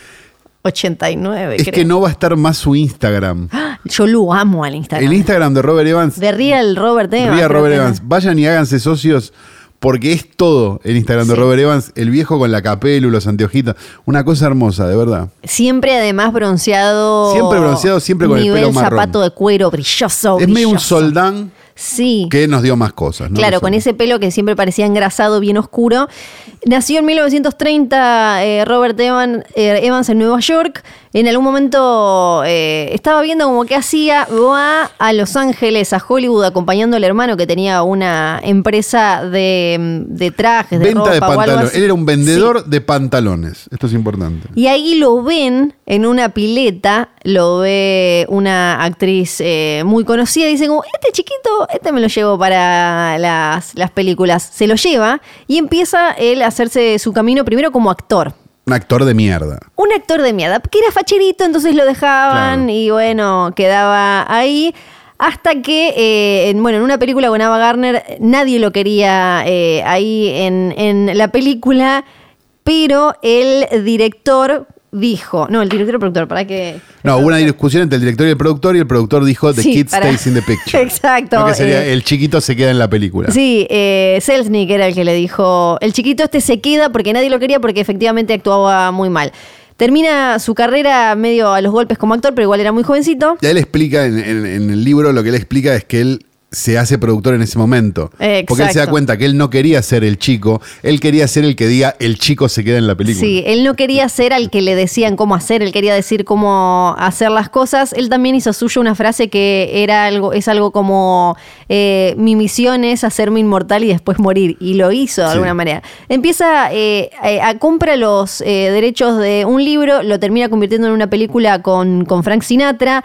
89, es creo. que no va a estar más su Instagram. Yo lo amo al Instagram. El Instagram de Robert Evans, de Real Robert Evans. Creo Robert Evans, vayan y háganse socios. Porque es todo el Instagram de. Robert Evans, el viejo con la capelu, los anteojitos. Una cosa hermosa, de verdad. Siempre además bronceado. Siempre bronceado, siempre con el pelo marrón. zapato de cuero brilloso. Es medio un soldán Sí. que nos dio más cosas. ¿no? Claro, con ese pelo que siempre parecía engrasado, bien oscuro. Nació en 1930 eh, Robert Evan- eh, Evans en Nueva York. En algún momento eh, estaba viendo como que hacía, va a Los Ángeles, a Hollywood, acompañando al hermano que tenía una empresa de, de trajes, de Venta de ropa pantalones. Él era un Sí. vendedor de pantalones. Esto es importante. Y ahí lo ven en una pileta, lo ve una actriz muy conocida y dice como, este chiquito, este me lo llevo para las, las películas. Se lo lleva y empieza él a hacerse su camino primero como actor. Un actor de mierda. Un actor de mierda, que era facherito, entonces lo dejaban Claro. y bueno, quedaba ahí. Hasta que, eh, en, bueno, en una película con Ava Garner, nadie lo quería eh, ahí en, en la película, pero el director dijo, no, el director o productor, para que... No, hubo una discusión entre el director y el productor y el productor dijo The Sí, kid para- stays in the picture. Exacto, No, que sería, eh. el chiquito se queda en la película. Sí, eh, Selznick era el que le dijo, el chiquito este se queda porque nadie lo quería porque efectivamente actuaba muy mal. Termina su carrera medio a los golpes como actor, pero igual era muy jovencito. Ya él explica en, en- en el libro, lo que él explica es que él se hace productor en ese momento. Porque él se da cuenta que él no quería ser el chico, él quería ser el que diga el chico se queda en la película. Sí, él no quería ser al que le decían cómo hacer, él quería decir cómo hacer las cosas. Él también hizo suyo una frase que era algo, es algo como eh, mi misión es hacerme inmortal y después morir. Y lo hizo de Sí. alguna manera. Empieza eh, a, a compra los eh, derechos de un libro, lo termina convirtiendo en una película con, con Frank Sinatra.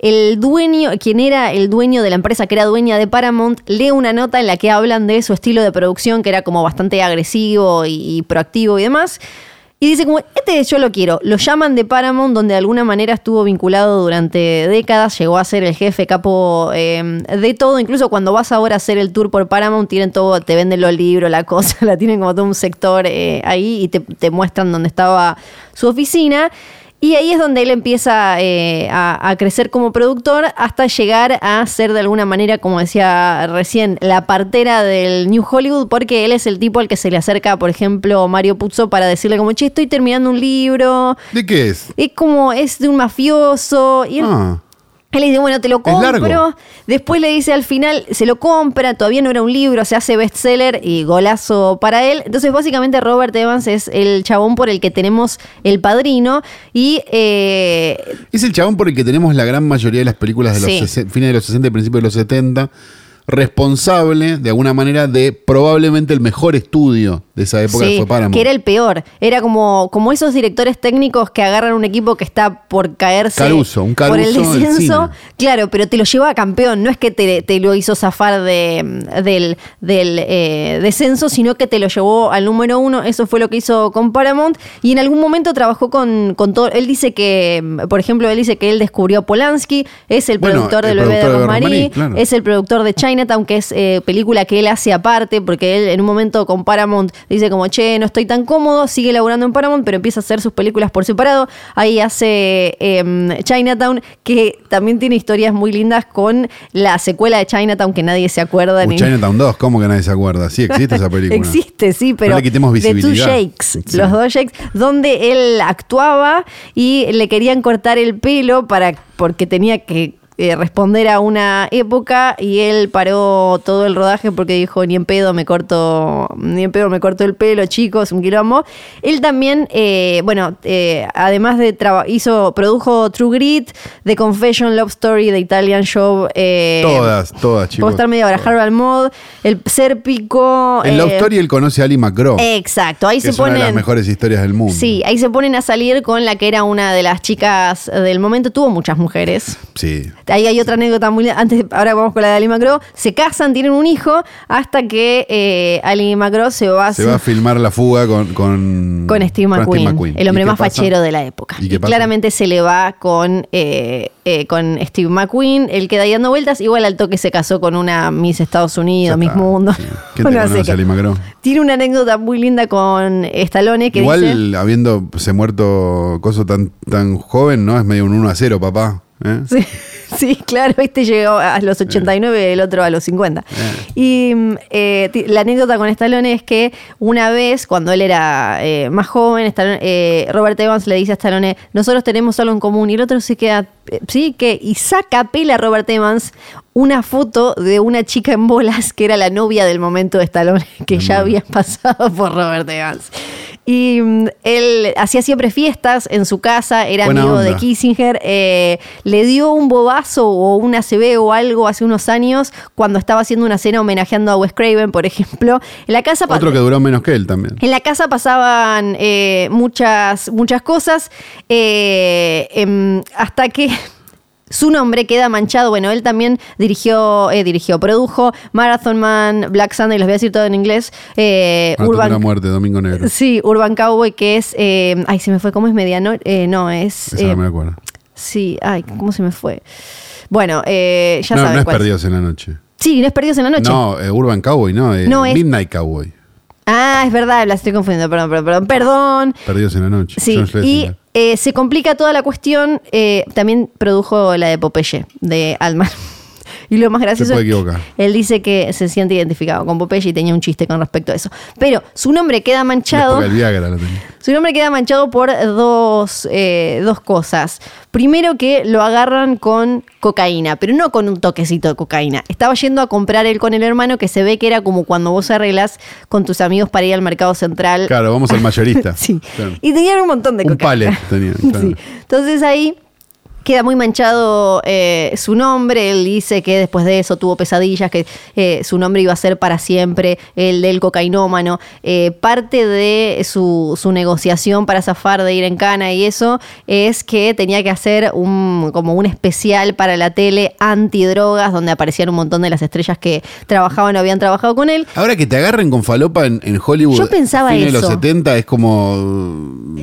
El dueño, quien era el dueño de la empresa que era dueña de Paramount, lee una nota en la que hablan de su estilo de producción, que era como bastante agresivo y, proactivo y demás. Y dice como, este yo lo quiero. Lo llaman de Paramount, donde de alguna manera estuvo vinculado durante décadas, llegó a ser el jefe capo eh, de todo. Incluso cuando vas ahora a hacer el tour por Paramount, tienen todo, te venden los libros, la cosa, la tienen como todo un sector eh, ahí y te, te muestran dónde estaba su oficina. Y ahí es donde él empieza eh, a, a crecer como productor hasta llegar a ser de alguna manera, como decía recién, la partera del New Hollywood, porque él es el tipo al que se le acerca, por ejemplo, Mario Puzo para decirle como, che, estoy terminando un libro. ¿De qué es? Es como, es de un mafioso. Y él, Ah, él le dice, bueno, te lo compro. Después le dice al final, se lo compra, todavía no era un libro, se hace bestseller y golazo para él. Entonces, básicamente, Robert Evans es el chabón por el que tenemos el padrino. Y eh, es el chabón por el que tenemos la gran mayoría de las películas de los Sí. sesen- fines de los 60 y principios de los 70. Responsable, de alguna manera, de probablemente el mejor estudio de esa época Sí, fue Paramount. que era el peor. Era como, como esos directores técnicos que agarran un equipo que está por caerse Caruso, un por el Caruso descenso. Claro, pero te lo llevó a campeón. No es que te, te lo hizo zafar de, del, del eh, descenso, sino que te lo llevó al número uno. Eso fue lo que hizo con Paramount. Y en algún momento trabajó con, con todo. Él dice que, por ejemplo, él dice que él descubrió a Polanski, es el Bueno, productor el del bebé de Rosemary, claro. es el productor de Chinatown, que es eh, película que él hace aparte, porque él en un momento con Paramount dice como, che, no estoy tan cómodo, sigue laburando en Paramount, pero empieza a hacer sus películas por separado. Ahí hace em, Chinatown, que también tiene historias muy lindas con la secuela de Chinatown que nadie se acuerda. Uh, ni- Chinatown 2, ¿cómo que nadie se acuerda? Sí, existe esa película. Existe, sí, pero No le quitemos The Two visibilidad. Shakes, Sí. los dos Shakes, donde él actuaba y le querían cortar el pelo para porque tenía que eh, responder a una época y él paró todo el rodaje porque dijo ni en pedo me corto ni en pedo me corto el pelo chicos un quilombo él también eh, bueno eh, además de hizo produjo True Grit The Confession Love Story The Italian Show Todas, todas, chicos. Postar media hora, Harvard Mod, el Sérpico. En Love Story él conoce a Ali McGraw. Exacto, ahí que se es una de las ponen. mejores historias del mundo. Sí, ahí se ponen a salir con la que era una de las chicas del momento. Tuvo muchas mujeres. Sí. Ahí hay otra anécdota muy. Antes, ahora vamos con la de Ali Macro. Se casan, tienen un hijo, hasta que eh, Ali Macro se va, Se va a filmar la fuga con. Con, con Steve McQueen, el hombre ¿Y qué más pasa? fachero de la época. ¿Y qué pasa? claramente se le va con, eh, eh, con Steve McQueen, él queda ahí dando vueltas, igual al toque se casó con una Miss Estados Unidos, Miss Mundo. sí. ¿Quién te No conoce, qué. Ali McGraw? Tiene una anécdota muy linda con Stallone que Igual, dice... habiendo se muerto Coso tan, tan joven, ¿no? Es medio un 1 a 0, papá. ¿Eh? Sí, sí, claro, este llegó a los 89, el otro a los 50. Y mm, eh, la anécdota con Stallone es que una vez, cuando él era eh, más joven, Stallone- eh, Robert Evans le dice a Stallone, nosotros tenemos algo en común, y el otro se queda, eh, sí, que, y saca pela a Robert Evans una foto de una chica en bolas que era la novia del momento de Stallone, que ya había pasado por Robert Evans. Y mm, él hacía siempre fiestas en su casa, era Buena amigo de. Kissinger, eh, le dio un bobazo o una ACB o algo hace unos años cuando estaba haciendo una cena homenajeando a Wes Craven, por ejemplo. En la casa, Otro que duró menos que él también. en la casa pasaban eh, muchas, muchas cosas eh, em, hasta que su nombre queda manchado. Bueno, él también dirigió, eh, dirigió, produjo Marathon Man, Black Sunday, los voy a decir todo en inglés. eh, de la Urban, muerte, Domingo Negro. Sí, Urban Cowboy, que es. eh, ay, se me fue, ¿cómo es medianoche? Eh, no, es. Esa eh, no me acuerdo. sí, ay, ¿cómo se me fue? Bueno, eh, ya No, saben no es cuál Perdidos en la Noche. Sí, no es Perdidos en la Noche. No, eh, Urban Cowboy, no. eh, No, es- Midnight Cowboy. Ah, es verdad, la estoy confundiendo, perdón, perdón, perdón. Perdón. Perdidos en la Noche. Sí, y. eh, se complica toda la cuestión. eh, también produjo la de Popeye, de Altman. Y lo más gracioso puede es que equivocar. él dice que se siente identificado con Popeye y tenía un chiste con respecto a eso. Pero su nombre queda manchado. Viagra tenía. Su nombre queda manchado por dos, eh, dos cosas. Primero que lo agarran con cocaína, pero no con un toquecito de cocaína. Estaba yendo a comprar él con el hermano que se ve que era como cuando vos arreglas con tus amigos para ir al mercado central. Claro, vamos al mayorista. Sí. Claro. Y tenían un montón de Un cocaína. palet tenían, claro. Sí. Entonces ahí queda muy manchado eh, su nombre. Él dice que después de eso tuvo pesadillas, que eh, su nombre iba a ser para siempre el del cocainómano. Eh, parte de su, su negociación para zafar de ir en cana y eso es que tenía que hacer un, como un especial para la tele antidrogas, donde aparecían un montón de las estrellas que trabajaban o habían trabajado con él. Ahora que te agarren con falopa en, en Hollywood. Yo pensaba de los eso. 70 es como.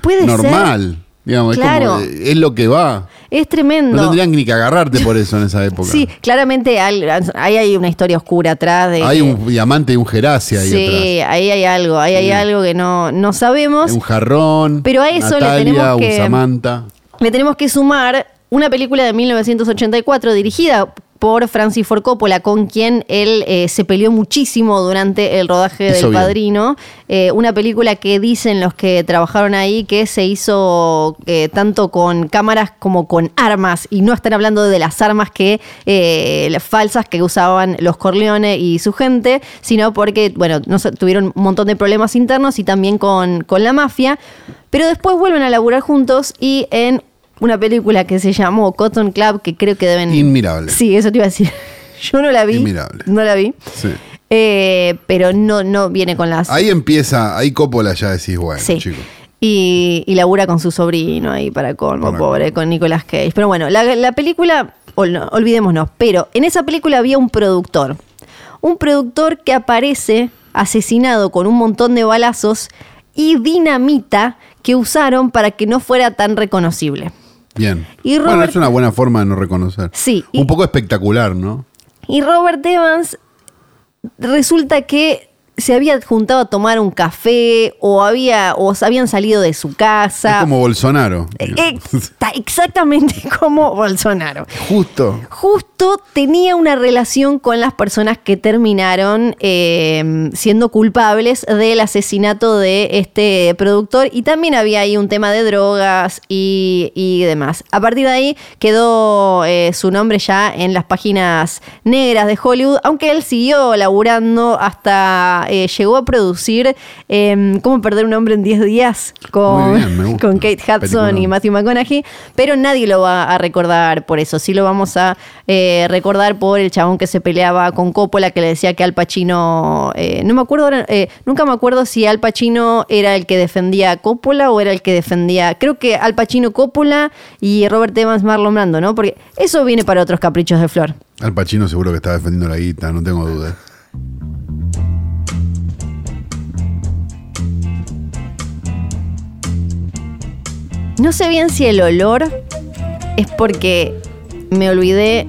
Puede ser. Digamos, Claro. es, como, es lo que va. Es tremendo. No tendrían ni que agarrarte por eso en esa época. Sí, claramente al- ahí hay una historia oscura atrás de. Hay un diamante y un geracia ahí sí, atrás. ahí hay algo, ahí hay algo que no, no sabemos. Un jarrón. Pero a eso le Natalia, tenemos que- un Samantha. Le tenemos que sumar una película de 1984 dirigida por Francis Ford Coppola, con quien él eh, se peleó muchísimo durante el rodaje del bien. Padrino. Eh, una película que dicen los que trabajaron ahí que se hizo eh, tanto con cámaras como con armas, y no están hablando de las armas que las falsas que usaban los Corleone y su gente, sino porque, bueno, no sé, tuvieron un montón de problemas internos y también con, con la mafia. Pero después vuelven a laburar juntos y en una película que se llamó Cotton Club, que creo que deben... Inmirable. Sí, eso te iba a decir. Yo no la vi. Inmirable. No la vi. Sí. Eh, pero no, no viene con las. Ahí empieza, ahí Coppola ya decís, bueno, Sí. chico. Y, y labura con su sobrino ahí para colmo, Para pobre, con Nicolas Cage. Pero bueno, la, la película, ol- no, olvidémonos, pero en esa película había un productor. Un productor que aparece asesinado con un montón de balazos y dinamita que usaron para que no fuera tan reconocible. Bien. Y bueno, es una buena forma de no reconocer. Sí, y- Un poco espectacular, ¿no? Y Robert Evans resulta que se había juntado a tomar un café o había o habían salido de su casa. Es como Bolsonaro. Eh, Está exactamente como Bolsonaro. Justo. Justo tenía una relación con las personas que terminaron eh, siendo culpables del asesinato de este productor y también había ahí un tema de drogas y, y demás. A partir de ahí quedó eh, su nombre ya en las páginas negras de Hollywood, aunque él siguió laburando hasta eh, llegó a producir eh, ¿Cómo perder un hombre en 10 días? Con, bien, Kate Hudson y Matthew McConaughey, pero nadie lo va a recordar por eso. Sí lo vamos a eh, recordar por el chabón que se peleaba con Coppola, que le decía que Al Pacino, eh, no me acuerdo, eh, nunca me acuerdo si Al Pacino era el que defendía a Coppola o era el que defendía, creo que Al Pacino Coppola y Robert Evans Marlon Brando, ¿no? Porque eso viene para otros caprichos de Flor. Al Pacino seguro que está defendiendo la guita, no tengo duda. No sé bien si el olor es porque me olvidé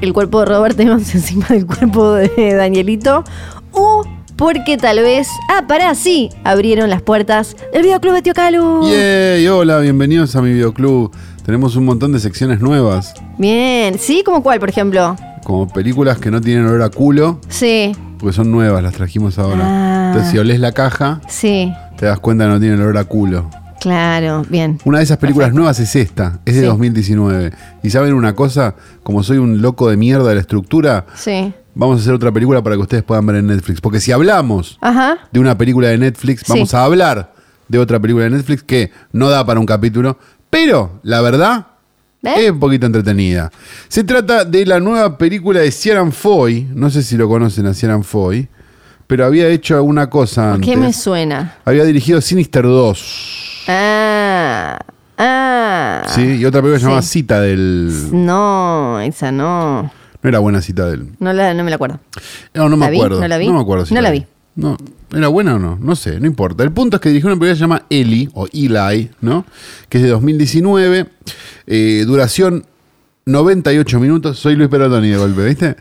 el cuerpo de Robert Evans encima del cuerpo de Danielito o porque tal vez, ah, pará, sí, abrieron las puertas del videoclub de Tío Calu. Yay, hola, bienvenidos a mi videoclub. Tenemos un montón de secciones nuevas, Bien, sí, como cuál, por ejemplo. como películas que no tienen olor a culo, Sí, porque son nuevas, las trajimos ahora. Ah. Entonces, si olés la caja, sí, te das cuenta que no tienen olor a culo. Claro, bien. Una de esas películas nuevas es esta, es de Sí. 2019. Y saben una cosa, como soy un loco de mierda de la estructura, Sí. vamos a hacer otra película para que ustedes puedan ver en Netflix. Porque si hablamos Ajá. de una película de Netflix, Sí. vamos a hablar de otra película de Netflix que no da para un capítulo, pero la verdad ¿Eh? es un poquito entretenida. Se trata de la nueva película de Ciaran Foy, no sé si lo conocen a Ciaran Foy, pero había hecho alguna cosa antes. ¿Qué me suena? Había dirigido Sinister 2, Ah, ah. ¿sí? Y otra película Sí. llamada Cita del... No, esa no. No era buena Cita del... No, la, no me la acuerdo. No, no me ¿La vi? acuerdo. ¿No la vi? No me acuerdo si No la vi. No, ¿Era buena o no? No sé, no importa. El punto es que dirigió una película que se llama Eli, o Eli, ¿no? Que es de 2019. eh, duración 98 minutos. Soy Luis Perotoni de golpe, ¿viste?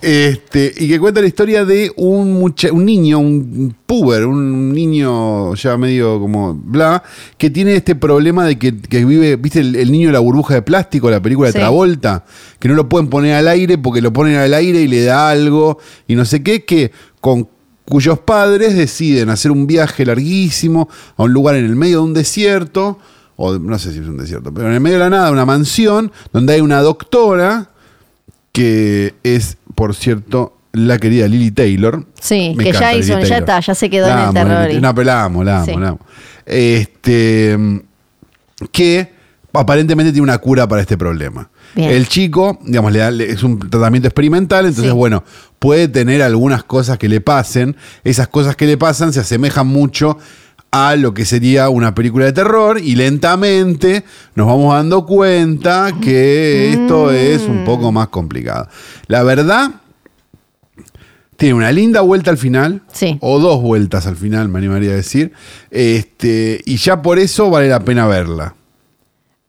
Este, y que cuenta la historia de un, mucha- un niño, un puber, un niño ya medio como bla, que tiene este problema de que, que vive, ¿viste? El, el niño de la burbuja de plástico, la película de Sí. Travolta, que no lo pueden poner al aire porque lo ponen al aire y le da algo y no sé qué, que con cuyos padres deciden hacer un viaje larguísimo a un lugar en el medio de un desierto, o no sé si es un desierto, pero en el medio de la nada, una mansión donde hay una doctora que es, por cierto, la querida Lily Taylor. Sí, Me que ya hizo, ya está, ya se quedó La en el terror. No, pero la amo, la amo, Sí. la amo. Este, que aparentemente tiene una cura para este problema. Bien. El chico, digamos, le da- es un tratamiento experimental, entonces, Sí. bueno, puede tener algunas cosas que le pasen. Esas cosas que le pasan se asemejan mucho a lo que sería una película de terror y lentamente nos vamos dando cuenta que esto es un poco más complicado. La verdad, tiene una linda vuelta al final, Sí. o dos vueltas al final, me animaría a decir, este, y ya por eso vale la pena verla.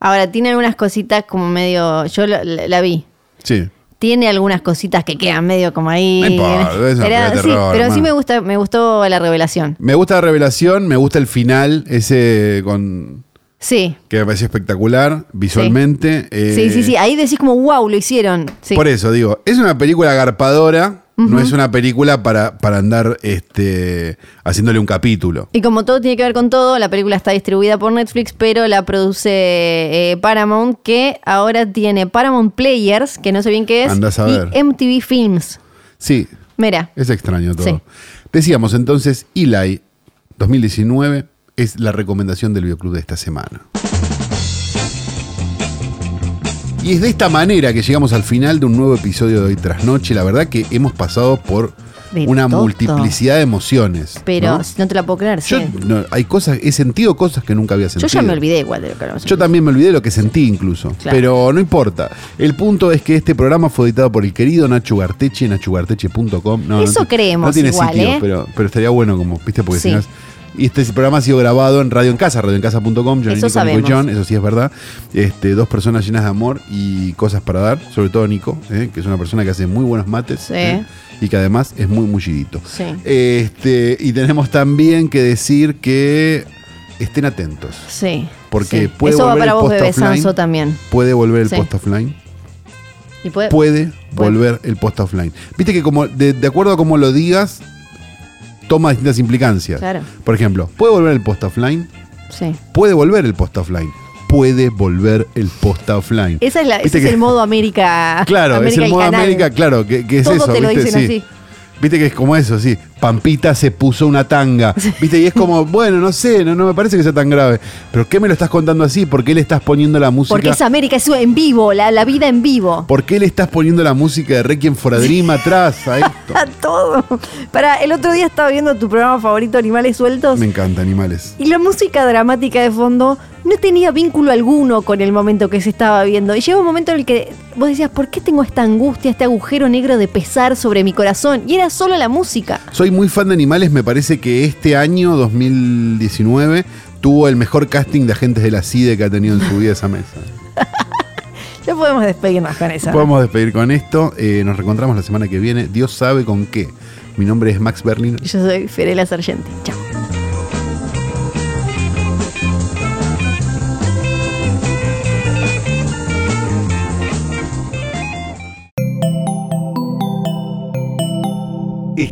Ahora, tiene algunas cositas como medio. Yo la, la- la vi. Sí. Tiene algunas cositas que quedan medio como ahí. No importa, sí, pero sí me gusta, me gustó la revelación. Me gusta la revelación, me gusta el final, ese con Sí. que me pareció espectacular visualmente. eh, sí, sí, sí. Ahí decís como, wow, lo hicieron. Sí. Por eso digo, es una película no es una película para, para andar este, haciéndole un capítulo. Y como todo tiene que ver con todo, la película está distribuida por Netflix, pero la produce eh, Paramount, que ahora tiene Paramount Players, que no sé bien qué es, Andás a y ver. MTV Films. Sí, Mira, es extraño todo. Sí. Decíamos entonces, Eli 2019 es la recomendación del videoclub de esta semana. Y es de esta manera que llegamos al final de un nuevo episodio de Hoy Tras Noche. La verdad que hemos pasado por De una multiplicidad de emociones. Pero ¿no? no te la puedo creer, Yo, sí. no, hay cosas, he sentido cosas que nunca había Yo sentido. ya me olvidé igual de lo que hablamos. Yo también me olvidé de lo que sentí incluso. Claro. Pero no importa. El punto es que este programa fue editado por el querido Nacho Garteche, nachogarteche.com. No, Eso creemos No tiene igual, sitio, ¿eh? pero, pero estaría bueno como, viste, porque Sí. si no es- Y este programa ha sido grabado en Radio en Casa, radioencasa.com, John Eso Nico y. John, eso sí es verdad. Este, dos personas llenas de amor y cosas para dar, sobre todo Nico, ¿eh? que es una persona que hace muy buenos mates Sí. ¿eh? y que además es muy mullidito. Sí. Este, y tenemos también que decir que estén atentos. Sí. Porque sí. puede Eso va volver para el vos, post Bebé offline. Sanso, también. Puede volver el Sí. post offline. Y puede, Puede Puede. volver el post offline. Viste que como de, de acuerdo a cómo lo digas, toma distintas implicancias. Claro. Por ejemplo, puede volver el post offline. Sí. Puede volver el post offline. Puede volver el post offline. Esa es la, ese Viste es que- el modo América. Claro, América es el modo. América, claro, que, que es Todo eso. te lo ¿viste? dicen Sí. así. Viste que es como eso, sí. Pampita se puso una tanga. Viste, y es como, bueno, no sé, no, no me parece que sea tan grave. Pero ¿qué me lo estás contando así? ¿Por qué le estás poniendo la música? Porque es América, es en vivo, la, la vida en vivo. ¿Por qué le estás poniendo la música de Requiem for a Dream atrás a esto? A todo. Para, el otro día estaba viendo tu programa favorito, Animales Sueltos. Me encanta, animales. Y la música dramática de fondo no tenía vínculo alguno con el momento que se estaba viendo. Y llega un momento en el que vos decías, ¿por qué tengo esta angustia, este agujero negro de pesar sobre mi corazón? Y era solo la música. Soy muy fan de animales, me parece que este año, 2019, tuvo el mejor casting de agentes de la CIDE que ha tenido en su vida esa mesa. Ya podemos despedirnos con esa. Podemos despedir con esto. eh, nos reencontramos la semana que viene. Dios sabe con qué. Mi nombre es Max Berlin. Yo soy Fiorella Sargenti. Chao.